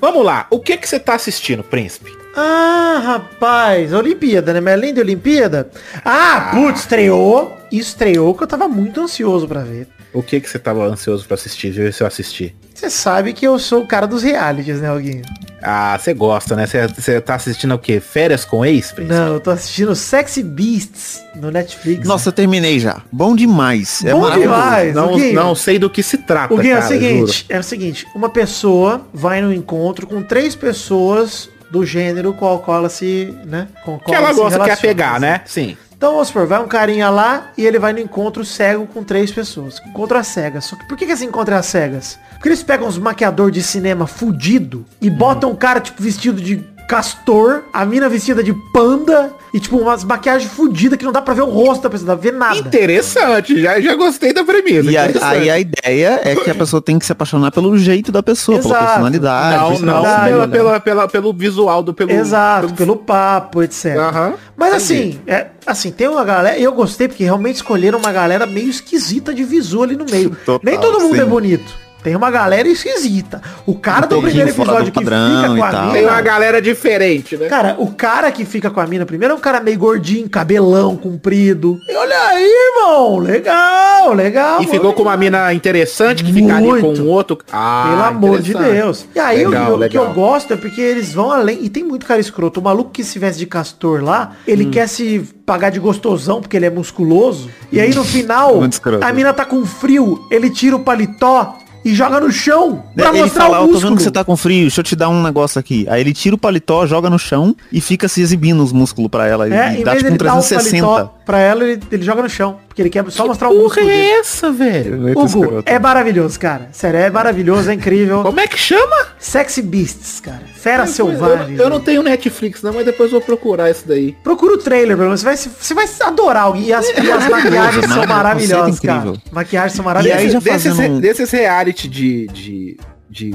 Vamos lá. O que que você tá assistindo, príncipe? Ah, rapaz, Olimpíada, né? Mas além de Olimpíada. Ah, putz, estreou. Estreou que eu tava muito ansioso pra ver. O que que você tava ansioso pra assistir? Deixa eu ver se eu assisti. Você sabe que eu sou o cara dos realities, né, Alguinho? Ah, você gosta, né? Você- tá assistindo o quê? Férias com ex, príncipe? Não, eu tô assistindo Sexy Beasts no Netflix. Nossa, eu terminei já. Bom demais. É Bom demais. Não, Guinho. não sei do que se trata, O que é o cara, seguinte, juro. é o seguinte, uma pessoa vai no encontro com três pessoas do gênero com o qual ela se, né, com Que ela se gosta, quer relaciona, pegar, assim. né? Sim. Então, vamos supor, vai um carinha lá e ele vai no encontro cego com três pessoas. Encontro às cegas. Só que por que, que esse encontro é cegas? Porque eles pegam uns maquiador de cinema fudido e botam um cara, tipo, vestido de castor, a mina vestida de panda e, tipo, umas maquiagens fudidas que não dá pra ver o rosto da pessoa, não dá pra ver nada. Interessante, já, já gostei da premissa. E a- interessante. aí a ideia é que a pessoa tem que se apaixonar pelo jeito da pessoa, pela Exato. personalidade. não, pela não, verdade, pela, pela, pela- pelo visual do pelo. Exato, pelo papo, etc. Aham. Mas assim, é, assim, tem uma galera, eu gostei porque realmente escolheram uma galera meio esquisita de visual ali no meio. Total, Nem todo mundo sim. é bonito. Tem uma galera esquisita. O cara do primeiro episódio do que fica com a tal. mina. Tem uma galera diferente, né? Cara, o cara que fica com a mina primeiro é um cara meio gordinho, cabelão, comprido. E olha aí, irmão. Legal, legal. E ficou com uma mina interessante que ficaria com Muito. um outro. Ah, Pelo amor de. Deus. E aí Legal, o, que eu- que eu legal. gosto é porque eles vão além. E tem muito cara escroto. O maluco que se veste de castor lá, ele Hum. quer se pagar de gostosão porque ele é musculoso. E aí no final, Muito a mina tá com frio, ele tira o paletó e joga no chão pra Ele mostrar fala, o "Ó, tô músculo. vendo que você tá com frio, deixa eu te dar um negócio aqui. Aí ele tira o paletó, joga no chão e fica se exibindo os músculos pra ela. É, e dá tipo um dele dar o 360. paletó pra ela, ele, ele joga no chão. Porque ele quer só mostrar o Porra músculo dele. é essa, velho? Hugo, escroto. é maravilhoso, cara. Sério, é maravilhoso, é incrível. Como é que chama? Sexy Beasts, cara. Fera Eu, selvagem. eu não tenho Netflix, não, mas depois eu vou procurar isso daí. Procura o trailer, pelo menos. Você vai, se- você vai adorar. E as, e as <laughs> maquiagens são Mano, maravilhosas, cara. incrível. Maquiagens são E aí maravilhosas. já desses, fazendo desses reality de, de, de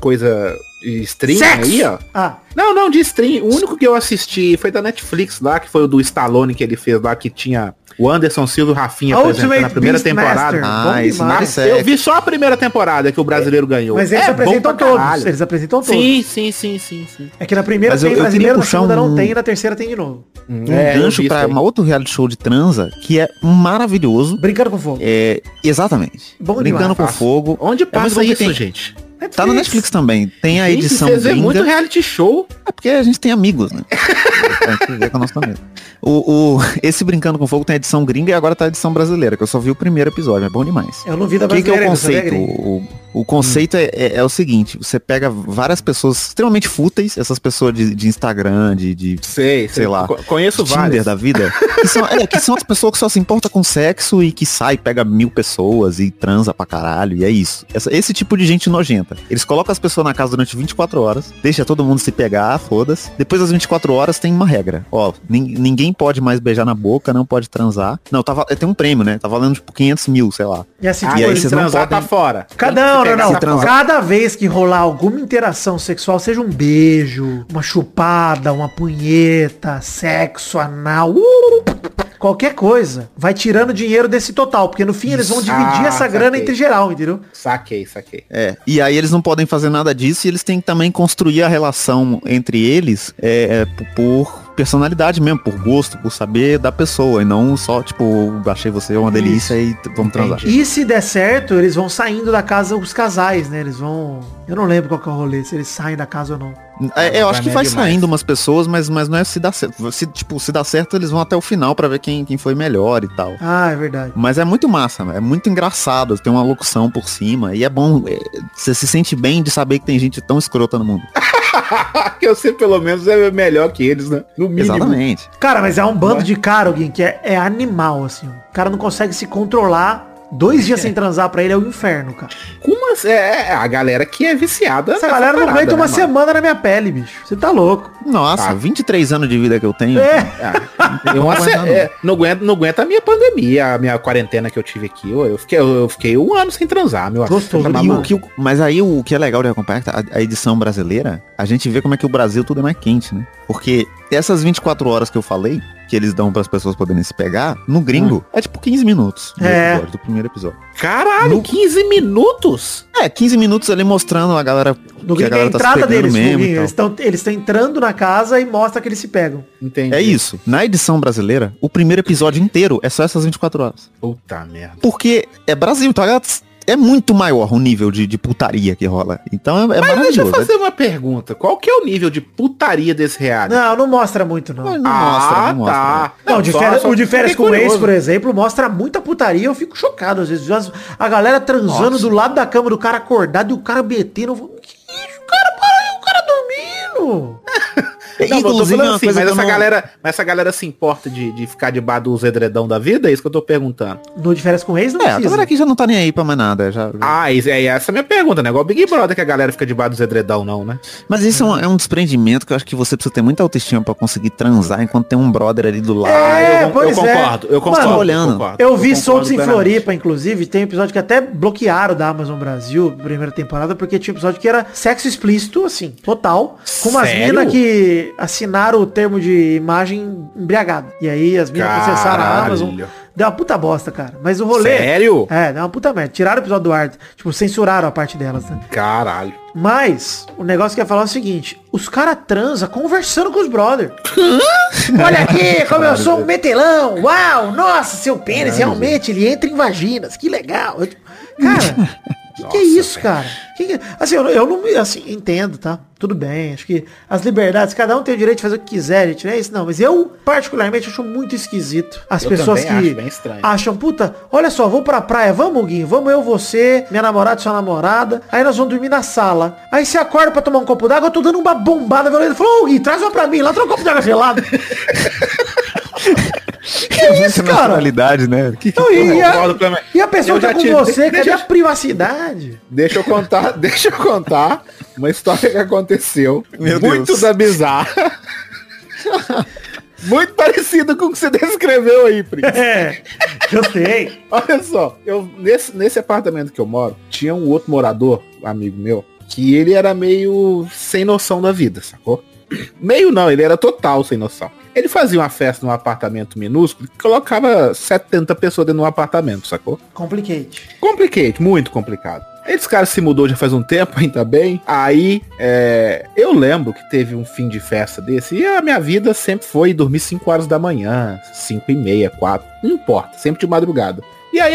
coisa de stream Sexo! aí, ó. Ah, Não, não, de stream. O único que eu assisti foi da Netflix lá, que foi o do Stallone que ele fez lá, que tinha o Anderson Silva e o Rafinha apresentando Ultimate a primeira temporada. Ah, esse é Mas eu vi só a primeira temporada que o brasileiro ganhou. mas eles É apresentam todos. caralho. Eles apresentam todos. Sim, sim, sim, sim, sim. É que na primeira Mas eu- tem eu brasileiro, queria na puxar segunda um- não tem, e na terceira tem de novo. um É, eu gancho vi pra um outro reality show de transa que é maravilhoso. Brincando com fogo. É, exatamente. Bom Brincando demais. com fogo. Onde É passa que isso, tem- gente? Tá no Netflix também. Tem a Gente, edição vocês veem muito gringa. reality show. É porque a gente tem amigos, né? Ver com a nossa. O, o- esse Brincando com Fogo tem a edição gringa e agora tá a edição brasileira, que eu só vi o primeiro episódio, é bom demais. Eu não vi da O que, que é o brasileira, conceito? O, conceito é, é- é o seguinte, você pega várias pessoas extremamente fúteis, essas pessoas de, de Instagram, de, de Sei, Sei lá, Co- Conheço Tinder vários. da vida, que são, é, que são as pessoas que só se importam com sexo e que sai, pega mil pessoas e transa pra caralho, e é isso. Essa- esse tipo de gente nojenta. Eles colocam as pessoas na casa durante 24 horas, deixa todo mundo se pegar, foda-se. Depois das 24 horas tem uma regra. Ó, nin- ninguém pode mais beijar na boca, não pode transar. Não, tá, val- tem um prêmio, né? Tá valendo tipo 500 mil, sei lá. E assim, Ah, tipo, E aí eles- vocês não transar podem- tá fora. Cada, que não, não, pegar não. essa transa. fora. Cada vez que rolar alguma interação sexual, seja um beijo, uma chupada, uma punheta, sexo anal, uh, qualquer coisa, vai tirando dinheiro desse total, porque no fim eles vão dividir Ah, essa grana saquei. entre geral, entendeu? Saquei, saquei. É, e aí eles não podem fazer nada disso e eles têm que também construir a relação entre eles é, é, por personalidade mesmo, por gosto, por saber da pessoa, e não só, tipo, achei você uma delícia e t- vamos transar. Entendi. E se der certo, eles vão saindo da casa os casais, né? Eles vão. Eu não lembro qual que é o rolê, se eles saem da casa ou não. É, eu acho que vai é demais. saindo umas pessoas, mas, mas não é se dá certo. Se, tipo, se dá certo, eles vão até o final pra ver quem, quem foi melhor e tal. Ah, é verdade. Mas é muito massa, é muito engraçado, tem uma locução por cima, e é bom, é, você se sente bem de saber que tem gente tão escrota no mundo. <laughs> <laughs> que eu sei pelo menos é melhor que eles, né? No mínimo. Exatamente. Cara, mas é um bando de cara, alguém que é, é animal, assim. O cara não consegue se controlar. Dois dias sem transar pra ele é o inferno, cara. Como assim? É, é a galera que é viciada. Essa galera não parada, aguenta uma né, semana na minha pele, bicho. Você tá louco. Nossa, Ah. 23 anos de vida que eu tenho. É. Ah, eu Não não. é, não, aguento, não aguenta a minha pandemia, a minha quarentena que eu tive aqui. Eu, eu fiquei, eu fiquei um ano sem transar, meu Gostoso, Tá né? E o que, mas aí o que é legal de acompanhar, a, a edição brasileira, a gente vê como é que o Brasil tudo é mais quente, né? Porque essas 24 horas que eu falei, que eles dão para as pessoas poderem se pegar, no gringo, é tipo 15 minutos do, É. episódio, do primeiro episódio. Caralho, 15 minutos? É, 15 minutos ali mostrando a galera No que a gringo é a galera tá se entrada pegando deles. no mesmo. Eles estão eles estão entrando na casa e mostra que eles se pegam. Entendi. É isso. Na edição brasileira, o primeiro episódio inteiro é só essas 24 horas. Puta merda. Porque é Brasil, tá ligado? É muito maior o nível de, de putaria que rola. Então é, é Mas deixa eu maravilhoso. fazer uma pergunta. Qual que é o nível de putaria desse reality? Não, não mostra muito, não. Não, não mostra, não mostra. tá. Não, de só- férias- só o de férias com o ex, curioso. por exemplo, mostra muita putaria. Eu fico chocado às vezes. As- A galera transando Nossa. do lado da cama do cara acordado e o cara betendo. Eu falo, Que isso? O cara para aí, o cara dormindo. <laughs> Não, mas eu Inclusive, falando uma assim, mas que eu essa, não- galera, mas essa galera se importa de, de ficar debaixo dos edredão da vida? É isso que eu tô perguntando. No de férias com ex não É, a precisa. galera aqui já não tá nem aí pra mais nada. Já, já- Ah, isso- é essa a minha pergunta, né? Igual Big Brother que a galera fica debaixo dos edredão, não, né? Mas isso é um, é um desprendimento que eu acho que você precisa ter muita autoestima pra conseguir transar enquanto tem um brother ali do lado. É, eu, pois eu é. concordo, eu concordo. Mano, olhando. concordo, Eu vi concordo Soltos em. Floripa, inclusive, tem um episódio que até bloquearam da Amazon Brasil, primeira temporada, porque tinha um episódio que era sexo explícito, assim, total, com umas minas que assinaram o termo de imagem embriagado. E aí as minas processaram a. Amazon. Deu uma puta bosta, cara. Mas o rolê... Sério? É, deu uma puta merda. Tiraram o episódio do ar. Tipo, censuraram a parte delas, né? Caralho. Mas, o negócio que eu ia falar é o seguinte, os caras transam conversando com os brother. Olha aqui, como eu sou um metelão. Uau, nossa, seu pênis realmente, ele entra em vaginas. Que legal. Eu, tipo, cara, que, que é isso, cara? Que que- assim, eu, eu não me, assim, entendo, tá? Tudo bem, acho que as liberdades, cada um tem o direito de fazer o que quiser, gente, não é isso não. Mas eu, particularmente, acho muito esquisito as Eu pessoas que acham, puta, olha só, vou pra praia, vamos, Guinho, vamos eu, você, minha namorada sua namorada, aí nós vamos dormir na sala. Aí você acorda pra tomar um copo d'água, eu tô dando uma bombada violenta. Falou, ô Guinho, traz uma pra mim, lá traz um copo d'água gelado. <laughs> que isso, cara? naturalidade, né? Que, que Não, e, a, plenamente. e a pessoa tá com tive- você, cadê deixa- a privacidade? Deixa eu contar, <laughs> deixa eu contar uma história que aconteceu. Meu muito Deus. da bizarra. <laughs> muito parecido com o que você descreveu aí, Príncipe. <laughs> É, eu sei. Olha só, eu, nesse, nesse apartamento que eu moro, tinha um outro morador, amigo meu, que ele era meio sem noção da vida, sacou? Meio não, ele era total sem noção. Ele fazia uma festa num apartamento minúsculo que colocava 70 pessoas dentro de um apartamento, sacou? Complicate. Complicate, muito complicado. Esse cara se mudou já faz um tempo, <laughs> ainda bem. Aí, é, eu lembro que teve um fim de festa desse. E a minha vida sempre foi dormir 5 horas da manhã, 5 e meia, 4. Não importa, sempre de madrugada. E aí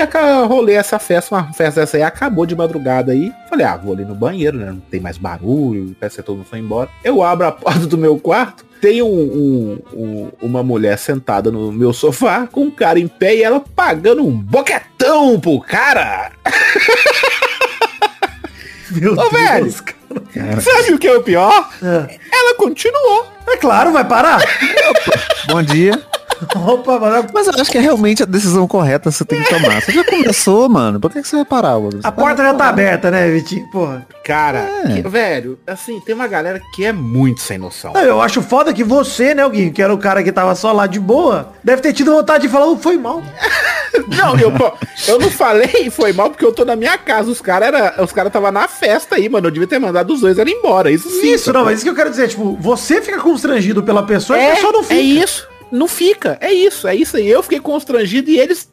rolei essa festa, uma festa dessa aí acabou de madrugada aí. Falei, ah, vou ali no banheiro, né? Não tem mais barulho, parece que todo mundo foi embora. Eu abro a <laughs> porta do meu quarto, tem um, um- um- uma mulher sentada no meu sofá, com um cara em pé e ela pagando um boquetão pro cara. <laughs> Meu Ô, velho. cara. Sabe o que é o pior? É. Ela continuou. É claro, vai parar. <laughs> Bom dia. <laughs> Opa, mano. Mas eu acho que é realmente a decisão correta que você tem que tomar. Você já começou, mano. Por que, que você vai parar, Hugo? A porta já tá aberta, né, Vitinho? Porra. Cara, É. que- velho, assim, tem uma galera que é muito sem noção. Não, eu acho foda que você, né, Guinho, que era o cara que tava só lá de boa, deve ter tido vontade de falar, "Oh, foi mal. <laughs> Não, eu, pô, eu não falei <laughs> foi mal porque eu tô na minha casa. Os caras era, os cara tava na festa aí, mano. Eu devia ter mandado os dois era embora. Isso sim. Isso, não, mas isso que eu quero dizer, tipo, você fica constrangido pela pessoa e a é, pessoa não fica. é isso. Não fica. É isso, é isso aí. Eu fiquei constrangido e eles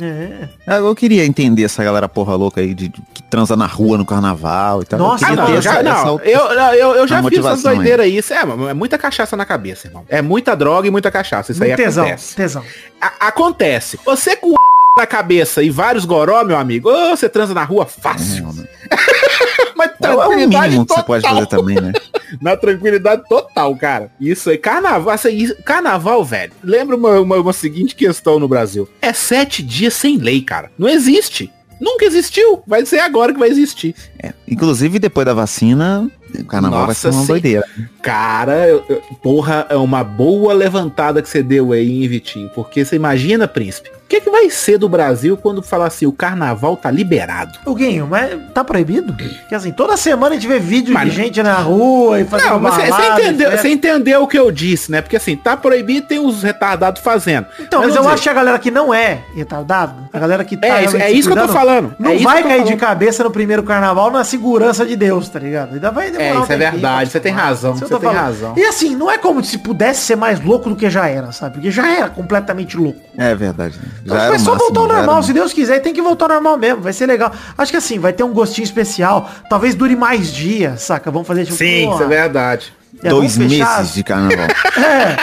É. Ah, Eu queria entender essa galera porra louca aí de, de- que transa na rua no carnaval e tal. Nossa, eu não, eu já, essa- não, essa- eu, não, eu, eu já fiz essas aí. doideiras aí. Isso é, mano, é muita cachaça na cabeça, irmão. É muita droga e muita cachaça. Isso aí Muito tesão, acontece. tesão. A- acontece. Você com na cabeça e vários goró, meu amigo, ô, você transa na rua fácil. Não. <laughs> Mas É o tranquilidade mínimo que você total. pode fazer também, né? <laughs> Na tranquilidade total, cara. Isso aí, carnaval, assim, isso- carnaval, velho. Lembra uma, uma, uma seguinte questão no Brasil. É sete dias sem lei, cara. Não existe. Nunca existiu. Vai ser agora que vai existir. É. Inclusive, depois da vacina, o carnaval vai ser Nossa, uma sim. doideira. Cara, eu- eu- porra, é uma boa levantada que você deu aí, hein, Vitinho? Porque você imagina, príncipe, o que, que vai ser do Brasil quando falar assim, o carnaval tá liberado? O Guinho, mas tá proibido? Porque assim, toda semana a gente vê vídeo Mas- de gente na rua e fazendo Não, mas você- entendeu, você entendeu o que eu disse, né? Porque assim, tá proibido, tem uns retardados fazendo. Então, mas, vamos eu dizer, acho que a galera que não é retardada, a galera que tá É, isso- é isso que eu tô falando. Não É vai cair de falando. cabeça no primeiro carnaval na segurança de Deus, tá ligado? Ainda vai demorar É, isso é verdade, você tem razão, você tem falando. razão. E assim, não é como se pudesse ser mais louco do que já era, sabe? Porque já era completamente louco. É verdade. Né? Então, era vai o só máximo, voltar ao já era normal, o se Deus quiser, tem que voltar ao normal mesmo, vai ser legal. Acho que assim, vai ter um gostinho especial, talvez dure mais dias, saca? Vamos fazer tipo, Sim, isso é verdade. é, Dois fechar- meses de carnaval. <laughs> É.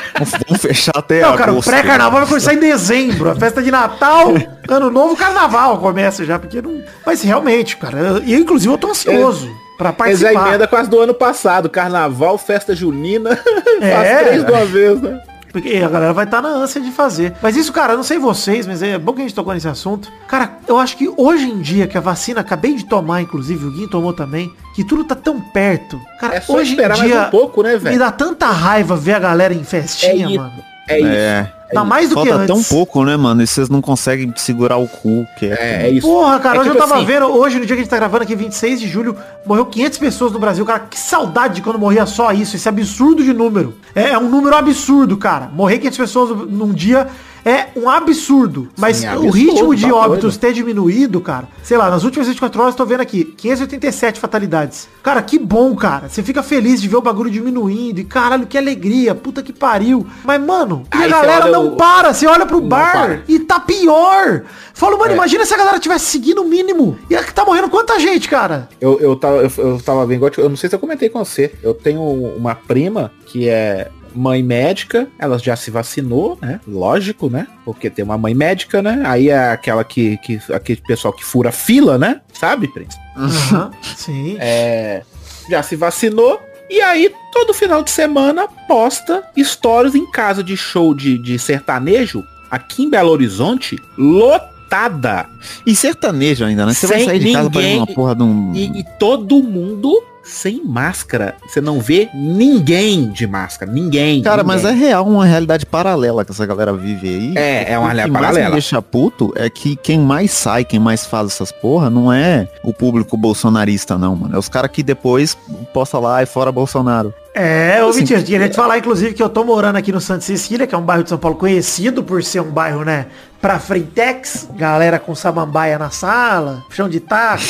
Vamos- fechar até Não, cara, o agosto. pré-carnaval vai começar em dezembro. A festa de Natal, <laughs> ano novo, carnaval começa já, porque não. Mas realmente, cara, eu, e inclusive eu tô ansioso pra Mas é participar. emenda quase do ano passado. Carnaval, festa junina. <laughs> É. Faz três de uma vez, né? Porque a galera vai estar na ânsia de fazer. Mas isso, cara, eu não sei vocês, mas é bom que a gente tocou nesse assunto. Cara, eu acho que hoje em dia, que a vacina, acabei de tomar, inclusive, o Gui tomou também, que tudo tá tão perto. Cara, É só hoje esperar em mais dia, um pouco, né, me velho? dá tanta raiva ver a galera em É festinha, isso. mano. É isso. É. Dá mais do que Falta tão antes. pouco, né, mano? E vocês não conseguem segurar o cu, que é... É, é isso. Porra, cara, É hoje tipo eu tava assim, vendo, hoje no dia que a gente tá gravando aqui, 26 de julho, morreu 500 pessoas no Brasil. Cara, que saudade de quando morria só isso, esse absurdo de número. É, é um número absurdo, cara. Morrer 500 pessoas num dia é um absurdo. Mas Sim, o absurdo, ritmo de tá óbitos doido. ter diminuído, cara, sei lá, nas últimas 24 horas eu tô vendo aqui, 587 fatalidades. Cara, que bom, cara. Você fica feliz de ver o bagulho diminuindo e caralho, que alegria, puta que pariu. Mas, mano, a Aí você galera não o- para, você olha pro Não bar para. e tá pior. Falo, mano, É. imagina se a galera tivesse seguindo o mínimo. E é que tá morrendo quanta gente, cara? Eu, eu, tava, eu, eu tava vendo, igual eu não sei se eu comentei com você. Eu tenho uma prima que é mãe médica, ela já se vacinou, né? Lógico, né? Porque tem uma mãe médica, né? Aí é aquela que, que aquele pessoal que fura fila, né? Sabe, príncipe? Aham, <laughs> sim. É, já se vacinou. E aí, todo final de semana, posta stories em casa de show de, de sertanejo, aqui em Belo Horizonte, lotada. E sertanejo ainda, né? Você vai Sem sair de casa pra ir ninguém- numa porra de um... E, e todo mundo sem máscara, você não vê ninguém de máscara. Ninguém. Cara, ninguém. mas é real uma realidade paralela que essa galera vive aí. É, é uma O que realidade mais paralela. me deixa puto é que quem mais sai, quem mais faz essas porra, não é o público bolsonarista, não, mano. É os caras que depois posta lá e fora Bolsonaro. É, ô Assim, Vitinho, queria te falar, inclusive, que eu tô morando aqui no Santa Cecília, que é um bairro de São Paulo conhecido por ser um bairro, né, pra frentex, galera com samambaia na sala, chão de taco,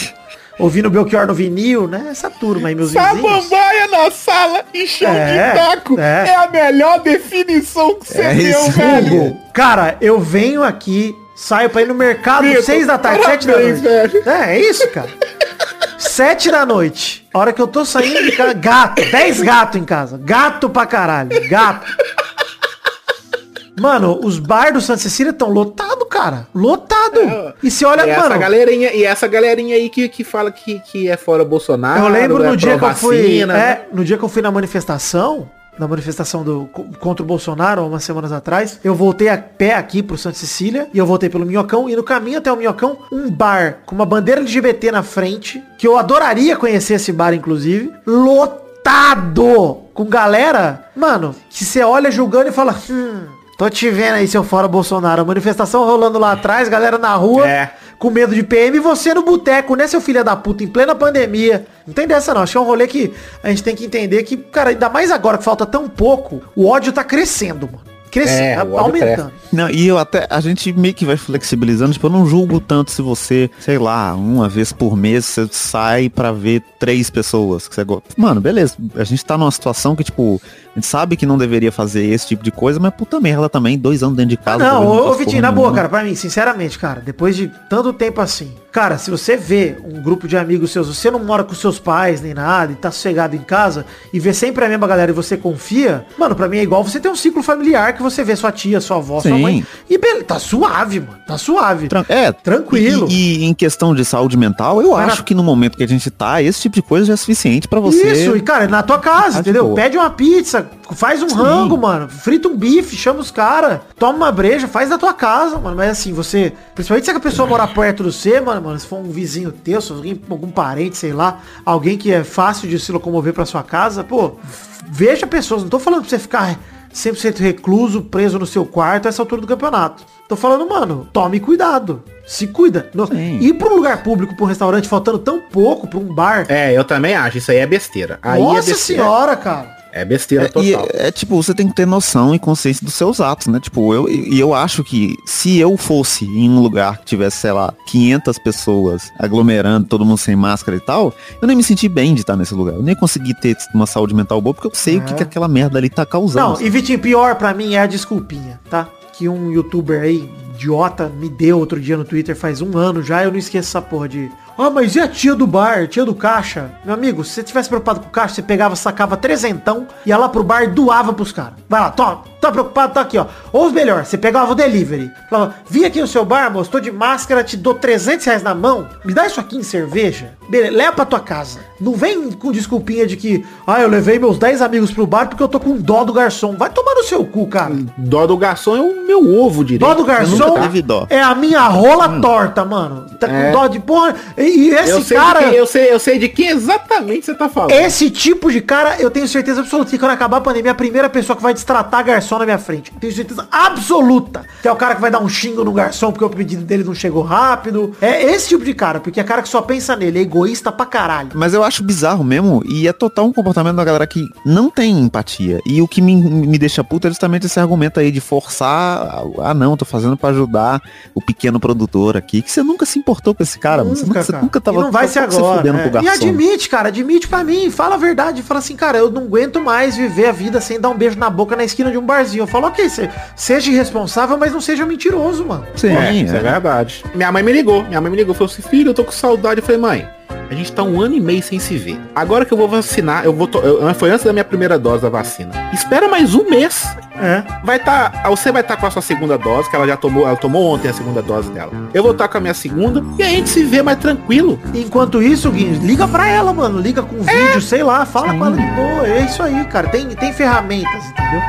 ouvindo Belchior no vinil, né, essa turma aí, meus vizinhos. Samambaia na sala e chão É, de taco. é. É. a melhor definição que você É deu, isso, velho. Hugo, cara, eu venho aqui, saio pra ir no mercado Vitor, seis da tarde, sete da noite. velho. É, é isso, cara. Sete da noite. A hora que eu tô saindo de casa, gato, dez gatos em casa. Gato pra caralho, gato. Mano, os bar do Santa Cecília estão lotados, cara. Lotado. É, e se olha, e essa mano, galerinha, e essa galerinha aí que, que fala que, que é fora Bolsonaro. eu lembro é no dia que eu fui, pró-vacina, né? é, no dia que eu fui na manifestação, na manifestação do co- contra o Bolsonaro, umas semanas atrás, eu voltei a pé aqui pro Santa Cecília e eu voltei pelo Minhocão e no caminho até o Minhocão, um bar com uma bandeira LGBT na frente, que eu adoraria conhecer esse bar inclusive, lotado com galera, mano, que você olha julgando e fala, hum, tô te vendo aí seu fora Bolsonaro, manifestação rolando lá atrás, galera na rua, É. com medo de PM, e você no boteco, né, seu filho da puta, em plena pandemia. Não tem dessa não, acho que é um rolê que a gente tem que entender que, cara, ainda mais agora que falta tão pouco, o ódio tá crescendo, mano. Crescendo, É, aumentando. Não, e eu até, a gente meio que vai flexibilizando, tipo, eu não julgo tanto se você, sei lá, uma vez por mês você sai pra ver três pessoas que você gosta. Mano, beleza, a gente tá numa situação que, tipo, a gente sabe que não deveria fazer esse tipo de coisa, mas puta merda também, dois anos dentro de Ah, casa. não, talvez ô, Vitinho, na boa, cara, pra mim, sinceramente, cara, depois de tanto tempo assim, cara, se você vê um grupo de amigos seus, você não mora com seus pais nem nada, e tá sossegado em casa, e vê sempre a mesma galera e você confia, mano, pra mim é igual você ter um ciclo familiar que você vê sua tia, sua avó, sua Sim. mãe, e beleza, tá suave, mano, tá suave. Tran- É, Tranquilo. E, e em questão de saúde mental, eu Mas acho que no momento que a gente tá, esse tipo de coisa já é suficiente pra você. Isso, e cara, é na tua casa, Tá de entendeu? Pede uma pizza, faz um Sim. rango, mano. Frita um bife, chama os caras. Toma uma breja, faz na tua casa, mano. Mas assim, você. Principalmente se a pessoa morar perto do você, mano, mano, se for um vizinho teu, se alguém, algum parente, sei lá, alguém que é fácil de se locomover pra sua casa, pô, veja pessoas. Não tô falando pra você ficar 100% recluso, preso no seu quarto a essa altura do campeonato. Tô falando, mano, tome cuidado. Se cuida. No, Sim. ir pra um lugar público, pra um restaurante, faltando tão pouco, pra um bar. É, eu também acho. Isso aí é besteira. Aí Nossa é besteira. senhora, cara. É besteira É, total. e é tipo, você tem que ter noção e consciência dos seus atos, né? Tipo, eu, e eu acho que se eu fosse em um lugar que tivesse, sei lá, 500 pessoas aglomerando, todo mundo sem máscara e tal, eu nem me senti bem de estar nesse lugar. Eu nem consegui ter uma saúde mental boa, porque eu sei o que, É. que aquela merda ali tá causando. Não, e Vitinho, pior pra mim é a desculpinha, tá? Que um youtuber aí, idiota, me deu outro dia no Twitter faz um ano já, eu não esqueço essa porra de. Ah, mas e a tia do bar, tia do caixa? Meu amigo, se você tivesse preocupado com o caixa, você pegava, sacava trezentão, ia lá pro bar e doava pros caras. Vai lá, toma, tá preocupado, tá aqui, ó. Ou melhor, você pegava o delivery. Falava, vim aqui no seu bar, moço, tô de máscara, te dou 300 reais na mão, me dá isso aqui em cerveja. Beleza, leva pra tua casa. Não vem com desculpinha de que, ah, eu levei meus 10 amigos pro bar porque eu tô com dó do garçom. Vai tomar no seu cu, cara. Dó do garçom é o meu ovo direito. Dó do garçom dó. é a minha rola torta, mano. Tá com É. dó de porra. E, e esse eu cara, quem, eu sei, eu sei de quem exatamente você tá falando. esse tipo de cara, eu tenho certeza absoluta que quando acabar a pandemia, a primeira pessoa que vai destratar garçom na minha frente. Tenho certeza absoluta. Que é o cara que vai dar um xingo no garçom porque o pedido dele não chegou rápido. É esse tipo de cara, porque é cara que só pensa nele, é egoísta pra caralho. Mas eu acho bizarro mesmo, e é total um comportamento da galera que não tem empatia. E o que me, me deixa puto é justamente esse argumento aí de forçar, ah não, tô fazendo pra ajudar o pequeno produtor aqui, que você nunca se importou com esse cara, mano. Você nunca, você cara. nunca tava E não vai ser se agora. né? E garçom. admite, cara, admite pra mim, fala a verdade. Fala assim, cara, eu não aguento mais viver a vida sem dar um beijo na boca na esquina de um barzinho. Eu falo, ok, seja irresponsável, mas não seja mentiroso, mano. Sim, É, isso é é. verdade. Minha mãe me ligou. Minha mãe me ligou. Falou assim, filho, eu tô com saudade. Eu falei, mãe, a gente tá um ano e meio sem se ver. Agora que eu vou vacinar, eu vou. to- eu- foi antes da minha primeira dose da vacina. Espera mais um mês. É. Vai tá. Você vai estar com a sua segunda dose, que ela já tomou. Ela tomou ontem a segunda dose dela. Eu vou estar com a minha segunda. E a gente se vê mais tranquilo. Enquanto isso, Guinho, liga pra ela, mano. Liga com vídeo, sei lá, fala com ela de boa. É isso aí, cara. Tem, tem ferramentas, entendeu?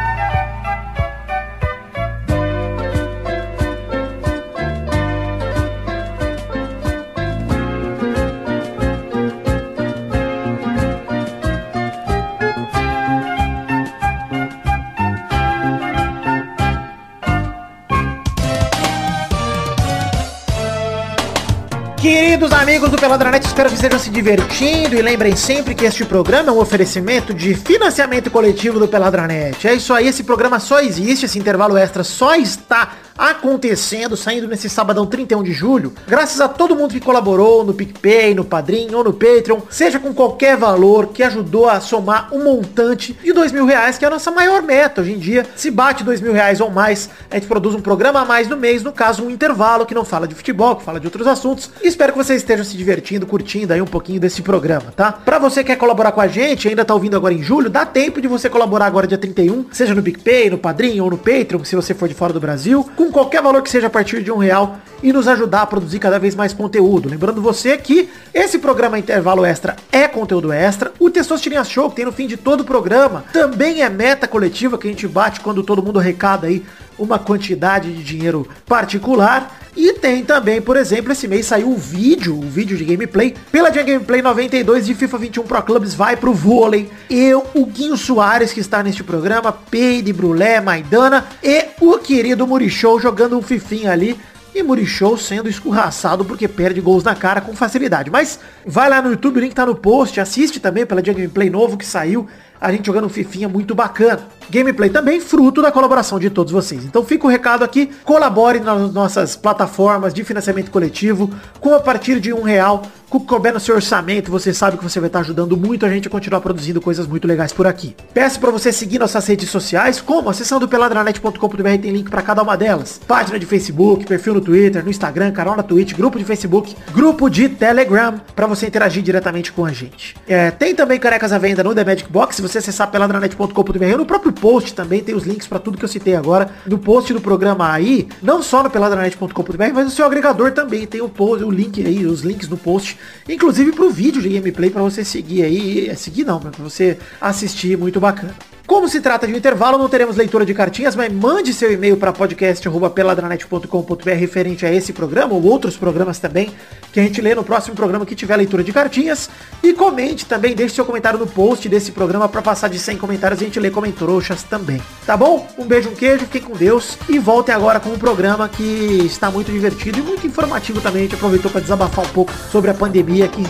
Queridos amigos do Peladranet, espero que estejam se divertindo e lembrem sempre que este programa é um oferecimento de financiamento coletivo do Peladranet. É isso aí, esse programa só existe, esse intervalo extra só está acontecendo, saindo nesse sabadão 31 de julho, graças a todo mundo que colaborou no PicPay, no Padrim ou no Patreon, seja com qualquer valor que ajudou a somar um montante de dois mil reais, que é a nossa maior meta hoje em dia. Se bate dois mil reais ou mais, a gente produz um programa a mais no mês, no caso um intervalo que não fala de futebol, que fala de outros assuntos. E espero que vocês estejam se divertindo, curtindo aí um pouquinho desse programa, tá? Pra você que quer colaborar com a gente, ainda tá ouvindo agora em julho, dá tempo de você colaborar agora dia 31, seja no PicPay, no Padrim ou no Patreon, se você for de fora do Brasil, com qualquer valor que seja a partir de um real e nos ajudar a produzir cada vez mais conteúdo. Lembrando você que esse programa Intervalo Extra é conteúdo extra. O Testosterinha Show, que tem no fim de todo o programa, também é meta coletiva que a gente bate quando todo mundo arrecada aí uma quantidade de dinheiro particular. E tem também, por exemplo, esse mês saiu o vídeo, o vídeo de gameplay, pela Dia Gameplay 92 de FIFA 21 Pro Clubs vai pro vôlei. Eu, o Guinho Soares, que está neste programa, Peide, Brulé, Maidana e o querido Murichou jogando um fifinho ali e Murichou sendo escorraçado porque perde gols na cara com facilidade. Mas vai lá no YouTube, o link tá no post, assiste também pela Dia Gameplay novo que saiu, a gente jogando um fifinha muito bacana. Gameplay também fruto da colaboração de todos vocês. Então fica o recado aqui, colabore nas nossas plataformas de financiamento coletivo com a partir de um real, com o que no seu orçamento, você sabe que você vai estar ajudando muito a gente a continuar produzindo coisas muito legais por aqui. Peço para você seguir nossas redes sociais, como acessando peladranet.com.br tem link para cada uma delas. Página de Facebook, perfil no Twitter, no Instagram, canal na Twitch, grupo de Facebook, grupo de Telegram, para você interagir diretamente com a gente. É, tem também carecas à venda no The Magic Box, se você acessar peladranet.com.br, no próprio post também tem os links para tudo que eu citei agora. No post do programa aí, não só no peladranet.com.br, mas no seu agregador também tem o post, o link aí, os links no post, inclusive pro vídeo de gameplay para você seguir aí, é, seguir não, para você assistir, muito bacana. Como se trata de um intervalo, não teremos leitura de cartinhas, mas mande seu e-mail para podcast.peladranet.com.br referente a esse programa ou outros programas também, que a gente lê no próximo programa que tiver leitura de cartinhas. E comente também, deixe seu comentário no post desse programa para passar de 100 comentários e a gente lê comentários também. Tá bom? Um beijo, um queijo, fiquem com Deus e voltem agora com um programa que está muito divertido e muito informativo também. A gente aproveitou para desabafar um pouco sobre a pandemia que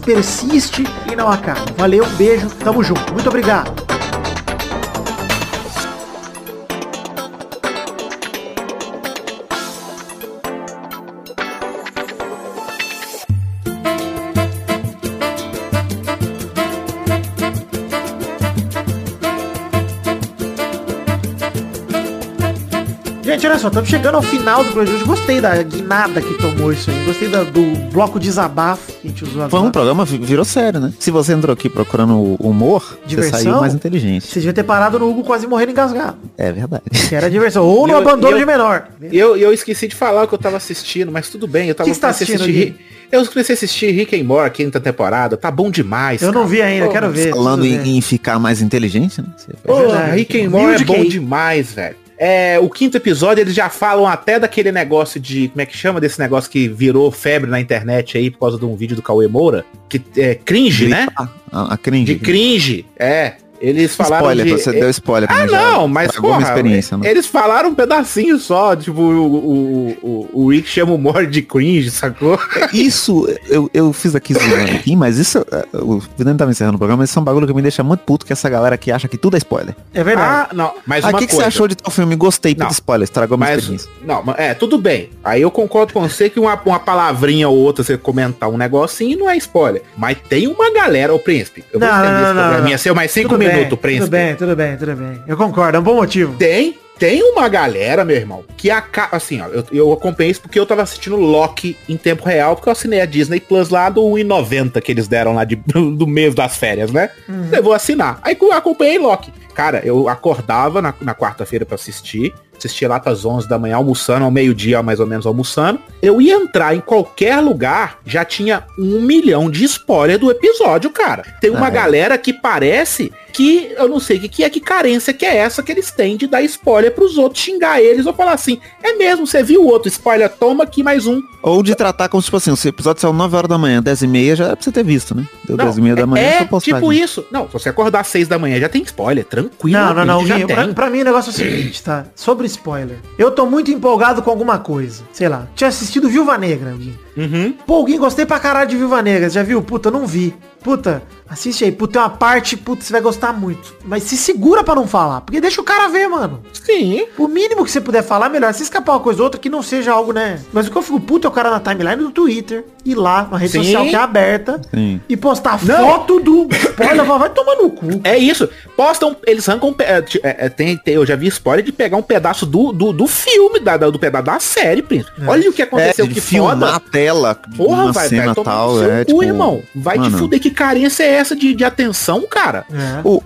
persiste e não acaba. Valeu, um beijo, tamo junto. Muito obrigado. Gente, olha só, estamos chegando ao final do programa de. Gostei da guinada que tomou isso aí. Gostei da- do bloco desabafo que a gente usou Foi um agora. programa, vi- virou sério, né? Se você entrou aqui procurando o humor, Diversão? você saiu mais inteligente. Você devia ter parado no Hugo quase morrendo engasgado. É verdade. Que era diversão. Ou no eu- abandono eu- de menor. Eu, eu esqueci de falar o que eu tava assistindo, mas tudo bem. Eu tava Que você tá a assistindo, assistir Eu comecei a assistir Rick and Morty, quinta temporada. Tá bom demais. Eu não cara. vi ainda, Pô, quero ver. Falando em, em ficar mais inteligente, né? Pô. Rick and Morty é bom demais, velho. É, o quinto episódio eles já falam até daquele negócio de. Como é que chama desse negócio que virou febre na internet aí por causa de um vídeo do Cauê Moura? Que é cringe, né? Ah, A, a cringe. De cringe. É. Eles falaram Spoiler, de. você deu spoiler pra Ah, mim não, mas porra, experiência, né? eles falaram um pedacinho só, tipo, o, o, o, o Rick chama o Mord de cringe, sacou? <laughs> Isso, eu, eu fiz aqui zoando aqui, mas isso, é, o Vidano tava encerrando o programa, mas isso é um bagulho que me deixa muito puto, que essa galera que acha que tudo é spoiler. É verdade. Ah, não, mas Ah, uma o que, que você achou de tal filme? Gostei, Não. spoiler, estragou minha Mas, experiência. não, mas- é, tudo bem. Aí eu concordo com você que uma, uma palavrinha ou outra, você comentar um negocinho, não é spoiler. Mas tem uma galera, o príncipe. Eu Não, vou não, estender não, esse não, programinha não. seu mais cinco Tudo bem, minutos, príncipe. Tudo bem, tudo bem, tudo bem. Eu concordo, é um bom motivo. Tem, tem uma galera, meu irmão, que aca... assim, ó, eu, eu acompanhei isso porque eu tava assistindo Loki em tempo real, porque eu assinei a Disney Plus lá do 1,90 que eles deram lá de, <laughs> do mês das férias, né? Eu vou assinar. Aí eu acompanhei Loki. Cara, eu acordava na, na quarta-feira pra assistir, assistia lá pras 11 da manhã, almoçando, ao meio-dia mais ou menos almoçando. Eu ia entrar em qualquer lugar, já tinha um milhão de spoiler do episódio, cara. Tem uma Ah, é. galera que parece que, eu não sei o que, que é, que carência que é essa que eles têm de dar spoiler pros outros, xingar eles ou falar assim, é mesmo, você viu o outro spoiler, toma aqui mais um. Ou de tratar como, tipo assim, se o episódio saiu 9 horas da manhã, 10 e meia, já é pra você ter visto, né? Deu 10 e meia da manhã, é só postagem. tipo isso. Não, se você acordar às 6 da manhã já tem spoiler, tranquilo. Não, não, não. já Guinho, pra, pra mim o negócio é o seguinte, tá? Sobre spoiler. Eu tô muito empolgado com alguma coisa. Sei lá. Tinha assistido Viúva Negra, Gui. Uhum. Pô, Gui, gostei pra caralho de Viúva Negra. Já viu? Puta, não vi. Puta, assiste aí. Puta, tem uma parte, puta, você vai gostar muito. Mas se segura pra não falar. Porque deixa o cara ver, mano. Sim. O mínimo que você puder falar, melhor. Se escapar uma coisa ou outra, que não seja algo, né? Mas o que eu fico puto é o cara na timeline do Twitter, ir lá, uma rede Sim. social que é aberta, Sim. e postar Não. foto do spoiler, vai tomar no cu. É isso. Postam, eles arrancam. um é, é, é, tem, tem- eu já vi spoiler de pegar um pedaço do, do, do filme, da, do pedaço da série, Príncipe. Olha o que É, aconteceu, de que filmar foda. a tela Porra, vai, cena vai tomar tal, no seu é, cu, tipo, irmão. Vai mano. te fuder. Que carência é essa de, de atenção, cara? É. O,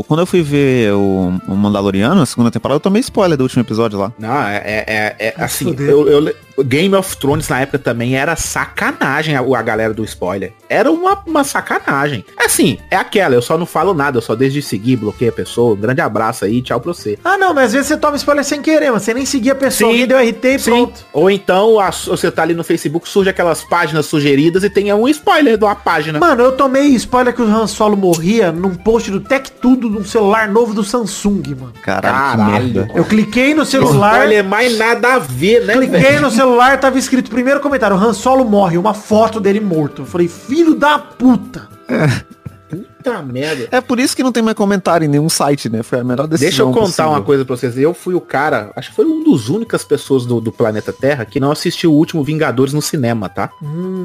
o- quando eu fui ver o, o Mandaloriano, a segunda temporada, eu tomei spoiler do último episódio lá. Não, é, é, é- é, assim, eu, eu- Game of Thrones na época também era sacanagem a, a galera do spoiler. Era uma, uma sacanagem. Assim, é aquela, eu só não falo nada, eu só desde de seguir, bloqueei a pessoa. Um grande abraço aí, tchau pra você. Ah, não, mas às vezes você toma spoiler sem querer, mas você nem seguia a pessoa, Sim. deu RT e Sim. pronto. Ou então a- você tá ali no Facebook, surge aquelas páginas sugeridas e tem um spoiler de uma página. Mano, eu tomei spoiler que o Han Solo morria num post do Tech Tudo num celular novo do Samsung, mano. Caralho, Caralho. que merda. Eu cliquei no celular, Spoiler mais nada a ver, né, cliquei velho? no celular, tava escrito primeiro comentário, Han Solo morre, uma foto dele morto. Eu falei, filho da puta. Puta merda. É por isso que não tem mais comentário em nenhum site, né? Foi a melhor decisão Deixa eu contar possível. uma coisa pra vocês. Eu fui o cara, acho que foi um dos únicas pessoas do, do planeta Terra que não assistiu o último Vingadores no cinema, tá?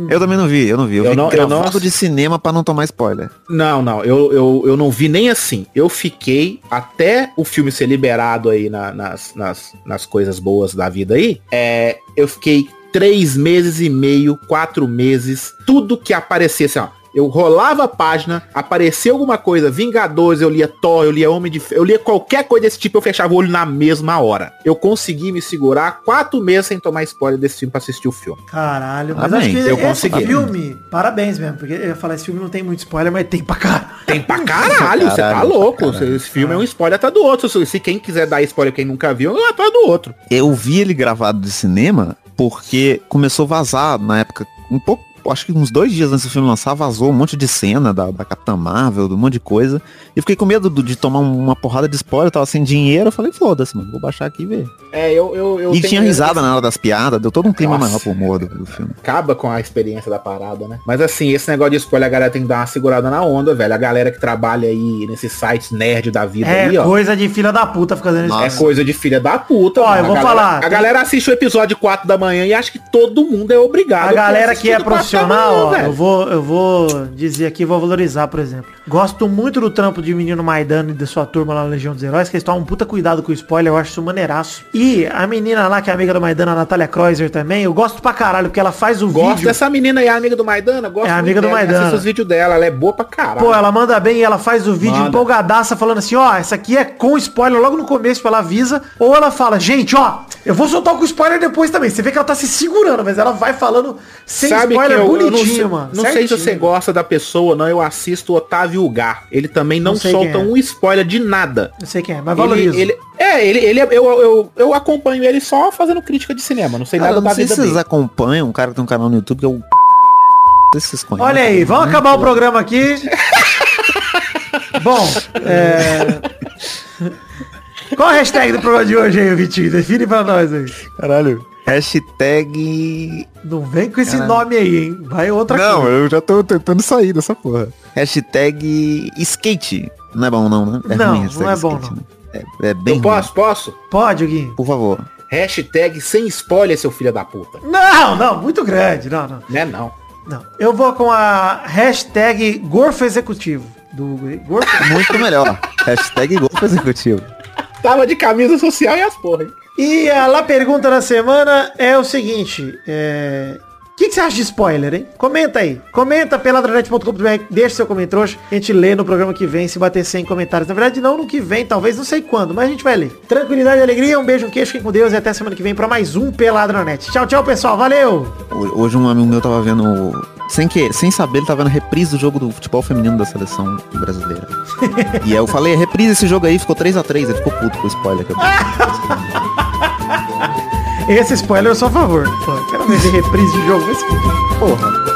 Eu também não vi, eu não vi. Eu, Eu vi não- eu não- de cinema pra não tomar spoiler. Não, não, eu, eu, eu não vi nem assim. Eu fiquei até o filme ser liberado aí na- nas, nas, nas coisas boas da vida aí. É, eu fiquei três meses e meio, quatro meses, tudo que aparecesse, ó. Eu rolava a página, aparecia alguma coisa, Vingadores, eu lia Thor, eu lia Homem de Fe- eu lia qualquer coisa desse tipo, eu fechava o olho na mesma hora. Eu consegui me segurar quatro meses sem tomar spoiler desse filme pra assistir o filme. Caralho, mas Amém. acho que Eu esse consegui. filme, parabéns mesmo, porque eu ia falar, esse filme não tem muito spoiler, mas tem pra caralho. Tem pra caralho, você tá louco. caralho. Esse filme é um spoiler atrás do outro. Se, se quem quiser dar spoiler quem nunca viu, é atrás do outro. Eu vi ele gravado de cinema porque começou a vazar na época, um pouco, acho que uns dois dias antes do filme lançar, vazou um monte de cena da, da Capitã Marvel, de um monte de coisa. E eu fiquei com medo do- de tomar uma porrada de spoiler, eu tava sem dinheiro, eu falei, foda-se, mano, vou baixar aqui e ver. É, eu. eu, eu e tenho- tinha risada na hora das piadas, deu todo um clima Nossa. maior pro humor do, do filme. Acaba com a experiência da parada, né? Mas assim, esse negócio de spoiler, a galera tem que dar uma segurada na onda, velho. A galera que trabalha aí nesses sites nerd da vida É aí, ó. coisa de filha da puta fazendo Nossa. É coisa de filha da puta. Ó, mano. eu vou a galera, falar, A tem- galera assiste o episódio 4 da manhã e acha que todo mundo é obrigado. A galera que é do 4 da profissional, manhã, ó, velho. eu vou, eu vou dizer aqui, vou valorizar, por exemplo. Gosto muito do trampo de menino Maidano e de sua turma lá na Legião dos Heróis, que eles tomam um puta cuidado com o spoiler, eu acho isso maneiraço. E a menina lá, que é amiga do Maidano, a Natália Kreuzer também, eu gosto pra caralho, porque ela faz o Gosto vídeo. dessa menina aí, a amiga do Maidana. Gosto É amiga do dela, Maidana. Os vídeos dela, ela é boa pra caralho. Pô, ela manda bem e ela faz o vídeo Manda. empolgadaça falando assim, ó, essa aqui é com spoiler logo no começo, ela avisa. Ou ela fala, gente, ó, eu vou soltar com spoiler depois também. Você vê que ela tá se segurando, mas ela vai falando sem Sabe spoiler eu, eu não bonitinho, sei, mano. Não sei se certinho. você gosta da pessoa, não. Eu assisto o Otávio Gar. Ele também não, Não solta é. um spoiler de nada. Não sei quem é, mas valorizo. Ele, ele- é, ele, ele eu, eu, eu acompanho ele só fazendo crítica de cinema. Não sei Cara, nada eu não da sei se vida vocês dele. acompanham um cara que tem um canal no YouTube que é o... <laughs> Não se vocês conhecem. Olha aí, vamos acabar o programa aqui. <laughs> Bom, é... <laughs> Qual a hashtag do programa de hoje aí, Vitinho? Define pra nós aí. Caralho. Hashtag... Não vem com esse nome aí, hein? Vai outra não, coisa. eu já tô tentando sair dessa porra. Hashtag skate. Não é bom não, né? Não, ruim não é bom, skate, né? É, é bem Eu ruim. posso, posso? Pode, Gui? Por favor. Hashtag sem spoiler, seu filho da puta. Não, não, muito grande. Não, não. Né, não. Não. Eu vou com a hashtag Gorfo Executivo. Do Gorfo. Muito melhor. Hashtag golpe executivo. Tava de camisa social e as porra, hein? E a lá pergunta da semana é o seguinte, é... O que, que você acha de spoiler, hein? Comenta aí. Comenta peladranet.com.br, deixa seu comentário. A gente lê no programa que vem, se bater 100 comentários. Na verdade, não no que vem, talvez, não sei quando, mas a gente vai ler. Tranquilidade e alegria, um beijo, um queijo, fiquem com Deus e até semana que vem pra mais um Peladranet. Tchau, tchau, pessoal. Valeu! Hoje um amigo meu tava vendo, sem que, sem saber, ele tava vendo a reprise do jogo do futebol feminino da seleção brasileira. <laughs> e aí eu falei, reprise esse jogo aí, ficou 3x3, ele ficou puto com o spoiler que eu <laughs> Esse spoiler eu sou a favor. Quero ver reprise de jogo. Porra.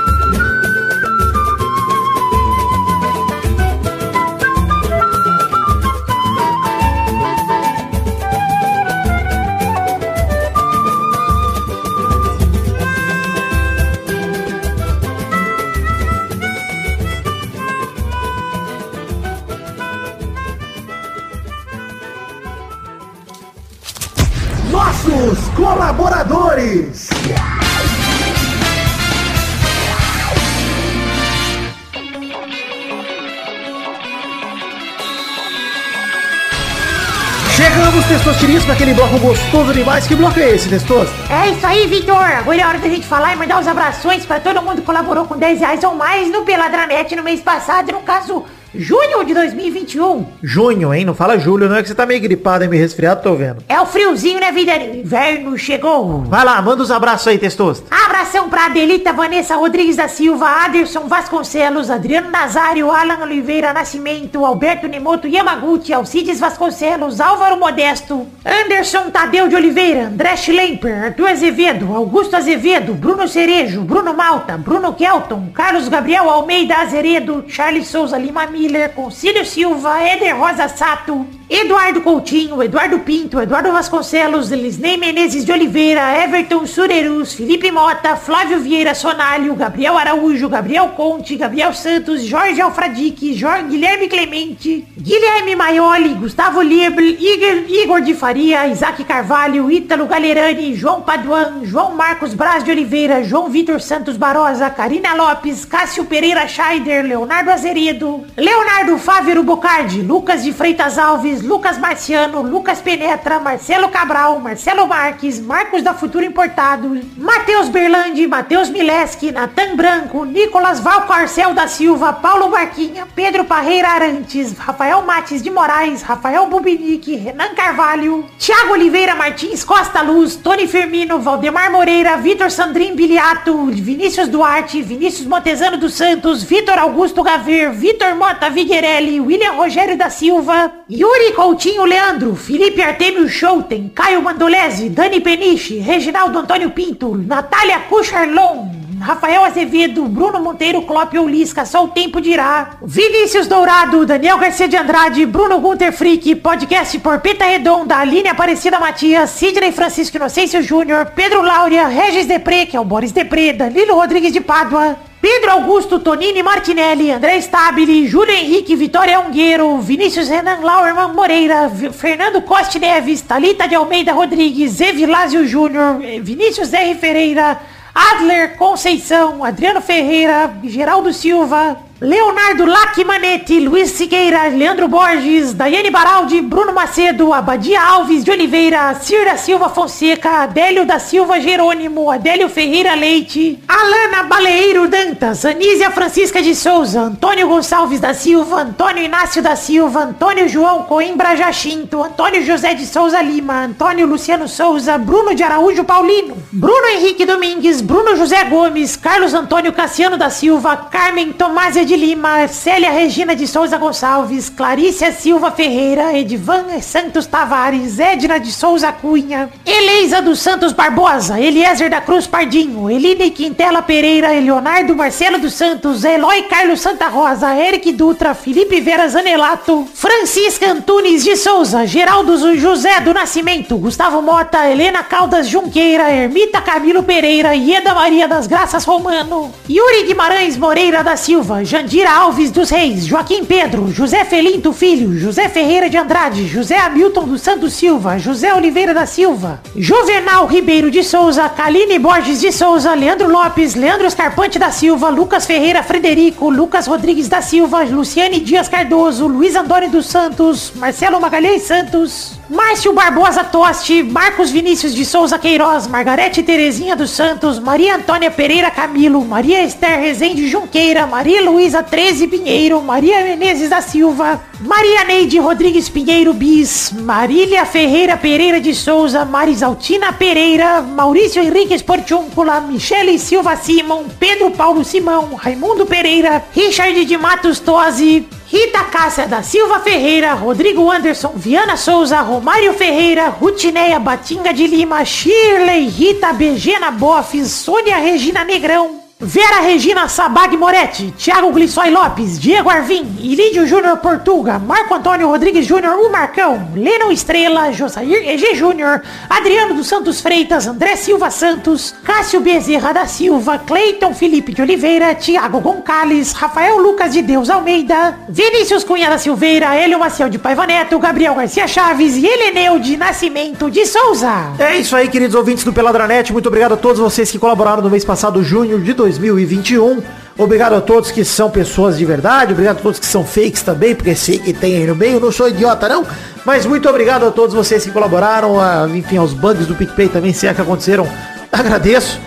Para aquele bloco gostoso demais. Que bloco é esse, Testoso? É isso aí, Vitor. Agora é hora da gente falar e mandar os abraços para todo mundo que colaborou com 10 reais ou mais no Peladranet no mês passado, no caso, junho de 2021. Junho, hein? Não fala julho, não é que você tá meio gripado e meio resfriado, tô vendo. É o friozinho, né, vida? Inverno chegou. Vai lá, manda os abraços aí, Testoso. Abração pra Adelita Vanessa Rodrigues da Silva, Aderson Vasconcelos, Adriano Nazário, Alan Oliveira Nascimento, Alberto Nemoto Yamaguchi, Alcides Vasconcelos, Álvaro Modesto, Anderson Tadeu de Oliveira, André Schlemper, Arthur Azevedo, Augusto Azevedo, Bruno Cerejo, Bruno Malta, Bruno Kelton, Carlos Gabriel Almeida Azeredo, Charles Souza Lima Miller, Concílio Silva, Éder Rosa Sato, Eduardo Coutinho, Eduardo Pinto, Eduardo Vasconcelos, Lisney Menezes de Oliveira, Everton Surerus, Felipe Mota, Flávio Vieira Sonalho, Gabriel Araújo, Gabriel Conte, Gabriel Santos, Jorge Alfradique, Jorge Guilherme Clemente, Guilherme Maioli, Gustavo Liebre, Igor, Igor de Faria, Isaac Carvalho, Ítalo Galerani, João Paduan, João Marcos Braz de Oliveira, João Vitor Santos Barosa, Karina Lopes, Cássio Pereira Scheider, Leonardo Azeredo, Leonardo Fávero Bocardi, Lucas de Freitas Alves, Lucas Marciano, Lucas Penetra, Marcelo Cabral, Marcelo Marques, Marcos da Futuro Importado, Matheus Berlandi, Matheus Mileski, Natan Branco, Nicolas Valcarcel da Silva, Paulo Barquinha, Pedro Parreira Arantes, Rafael Mates de Moraes, Rafael Bubinique, Renan Carvalho, Thiago Oliveira Martins Costa Luz, Tony Firmino, Valdemar Moreira, Vitor Sandrin Biliato, Vinícius Duarte, Vinícius Montezano dos Santos, Vitor Augusto Gaver, Vitor Mota Viguerelli, William Rogério da Silva, Yuri Coutinho Leandro, Felipe Artemio Schouten, Caio Mandolese, Dani Peniche, Reginaldo Antônio Pinto, Natália Cucharlon, Rafael Azevedo, Bruno Monteiro, Clópio Lisca, só o tempo dirá. Vinícius Dourado, Daniel Garcia de Andrade, Bruno Gunter Frick, podcast por Peta Redonda, Aline Aparecida Matias, Sidney Francisco Inocêncio Júnior, Pedro Laura, Regis Depré, que é o Boris Depré, Danilo Rodrigues de Pádua, Pedro Augusto, Tonini Martinelli, André Stabile, Júlio Henrique, Vitória Ungueiro, Vinícius Renan Lauerman Moreira, Fernando Costa Neves, Talita de Almeida Rodrigues, Zé Vilásio Júnior, Vinícius R. Ferreira, Adler Conceição, Adriano Ferreira, Geraldo Silva, Leonardo Lacmanetti, Luiz Siqueira, Leandro Borges, Daiane Baraldi, Bruno Macedo, Abadia Alves de Oliveira, Cira Silva Fonseca, Adélio da Silva Jerônimo, Adélio Ferreira Leite, Alana Baleeiro Dantas, Anísia Francisca de Souza, Antônio Gonçalves da Silva, Antônio Inácio da Silva, Antônio João Coimbra Jacinto, Antônio José de Souza Lima, Antônio Luciano Souza, Bruno de Araújo Paulino, Bruno Henrique Domingues, Bruno José Gomes, Carlos Antônio Cassiano da Silva, Carmen Tomásia de Lima, Célia Regina de Souza Gonçalves, Clarícia Silva Ferreira, Edvan Santos Tavares, Edna de Souza Cunha, Eleisa dos Santos Barbosa, Eliezer da Cruz Pardinho, Eline Quintela Pereira, Leonardo Marcelo dos Santos, Eloy Carlos Santa Rosa, Eric Dutra, Felipe Vera Zanelato, Francisca Antunes de Souza, Geraldo José do Nascimento, Gustavo Mota, Helena Caldas Junqueira, Ermita Camilo Pereira, Ieda Maria das Graças Romano, Yuri Guimarães Moreira da Silva, Jandira Alves dos Reis, Joaquim Pedro, José Felinto Filho, José Ferreira de Andrade, José Hamilton dos Santos Silva, José Oliveira da Silva, Juvenal Ribeiro de Souza, Kaline Borges de Souza, Leandro Lopes, Leandro Escarpante da Silva, Lucas Ferreira Frederico, Lucas Rodrigues da Silva, Luciane Dias Cardoso, Luiz Antônio dos Santos, Marcelo Magalhães Santos, Márcio Barbosa Toste, Marcos Vinícius de Souza Queiroz, Margarete Terezinha dos Santos, Maria Antônia Pereira Camilo, Maria Esther Rezende Junqueira, Maria Luísa 13 Pinheiro, Maria Menezes da Silva, Maria Neide Rodrigues Pinheiro Bis, Marília Ferreira Pereira de Souza, Marisaltina Pereira, Maurício Henrique Esportiúncula, Michele Silva Simon, Pedro Paulo Simão, Raimundo Pereira, Richard de Matos Tosi, Rita Cássia da Silva Ferreira, Rodrigo Anderson, Viana Souza, Romário Ferreira, Rutineia Batinga de Lima, Shirley, Rita Begena Boffes, Sônia Regina Negrão, Vera Regina Sabag Moretti, Thiago Glissói Lopes, Diego Arvim, Ilídio Júnior Portuga, Marco Antônio Rodrigues Júnior, o Marcão, Lennon Estrela, Josair EG Júnior, Adriano dos Santos Freitas, André Silva Santos, Cássio Bezerra da Silva, Cleiton Felipe de Oliveira, Thiago Goncalves, Rafael Lucas de Deus Almeida, Vinícius Cunha da Silveira, Hélio Maciel de Paiva Neto, Gabriel Garcia Chaves e Heleneu de Nascimento de Souza. É isso aí, queridos ouvintes do Peladranet. Muito obrigado a todos vocês que colaboraram no mês passado, junho de 2021. Obrigado a todos que são pessoas de verdade. Obrigado a todos que são fakes também, porque sei que tem aí no meio. Não sou idiota, não. Mas muito obrigado a todos vocês que colaboraram. A, enfim, aos bugs do PicPay também, se é que aconteceram. Agradeço.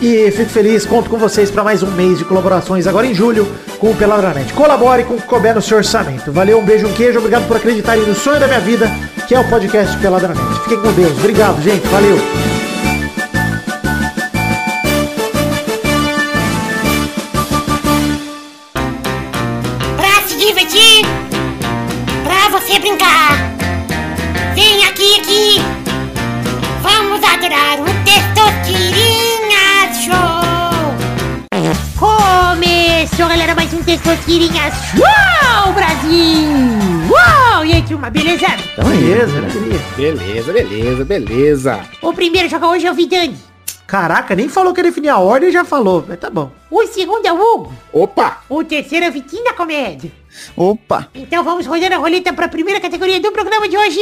E fico feliz, conto com vocês para mais um mês de colaborações agora em julho com o Peladranet. Colabore com o que couber no seu orçamento. Valeu, um beijo, um queijo, obrigado por acreditarem no sonho da minha vida, que é o podcast Peladranet. Fiquem com Deus. Obrigado, gente. Valeu. Mais um Testosterinha Show, Brasil! Uau! E aí, turma, beleza? Beleza, queria? Beleza, beleza, beleza. O primeiro jogo hoje é o Vidani. Caraca, nem falou que ia definir a ordem e já falou. Mas tá bom. O segundo é o Hugo. Opa! O terceiro é o Vitinho da Comédia. Opa! Então vamos rodando a roleta para a primeira categoria do programa de hoje.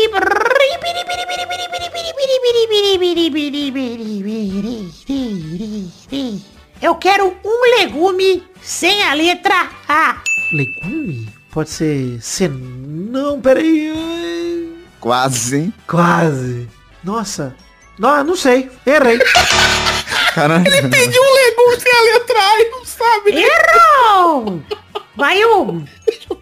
Eu quero um legume sem a letra A. Legume? Pode ser senão, peraí. Quase, hein? Quase. Nossa. Não, não sei. Errei. Caralho. Pediu um legume sem a letra A e não sabe Errou! Vai, Hugo.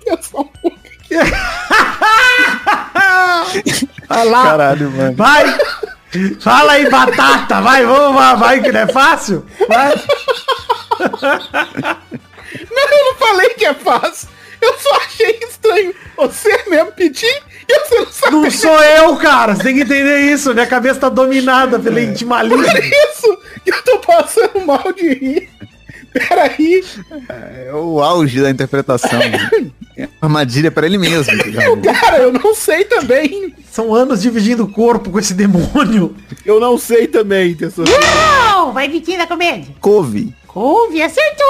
pensar um pouco. <laughs> Vai lá. Caralho, mano. Vai. Fala aí, batata. Vai, vamos lá. Vai, que não é fácil. Vai. Não, eu não falei que é fácil. Eu só achei estranho. Você mesmo pedir e você não sabe Não sou eu, cara. Você tem que entender isso. Minha cabeça tá dominada pela intimalia. Por isso que eu tô passando mal de rir. Peraí. É o auge da interpretação. né? <laughs> Armadilha pra ele mesmo. Cara, eu não sei também. São anos dividindo o corpo com esse demônio. Eu não sei também, pessoal. Errou! Vai, Vitinho da Comédia. Couve. Couve, acertou.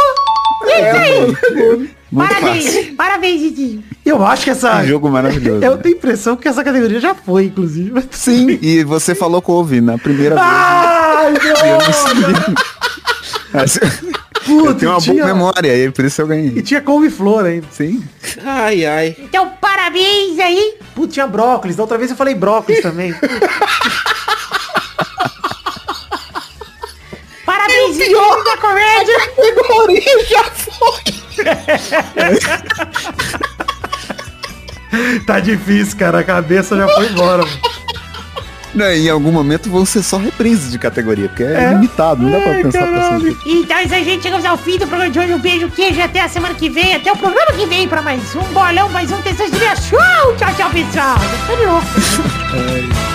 É, Isso aí. Muito Parabéns, fácil. parabéns, Vitinho. Eu acho que essa... Que jogo maravilhoso. Eu tenho a impressão que essa categoria já foi, inclusive. Sim, e você falou couve na primeira vez. Sabia. Mas eu Puta, tenho uma tinha- boa memória, e por isso eu E ganhei. tinha couve-flor ainda. Sim. Ai, ai. Então, parabéns aí. Putz, tinha brócolis. Da outra vez eu falei brócolis também. <laughs> Vitinho da Comédia. Categoria já foi. <laughs> tá difícil, cara. A cabeça já foi embora. Não, em algum momento vão ser só reprises de categoria, porque é, limitado, não dá pra pensar pra sempre. Então é isso aí, gente. Chegamos ao fim do programa de hoje. Um beijo, queijo. Até a semana que vem. Até o programa que vem pra mais um bolão, mais um Testosterinha Show. Tchau, tchau, pessoal. Tá de novo. <laughs>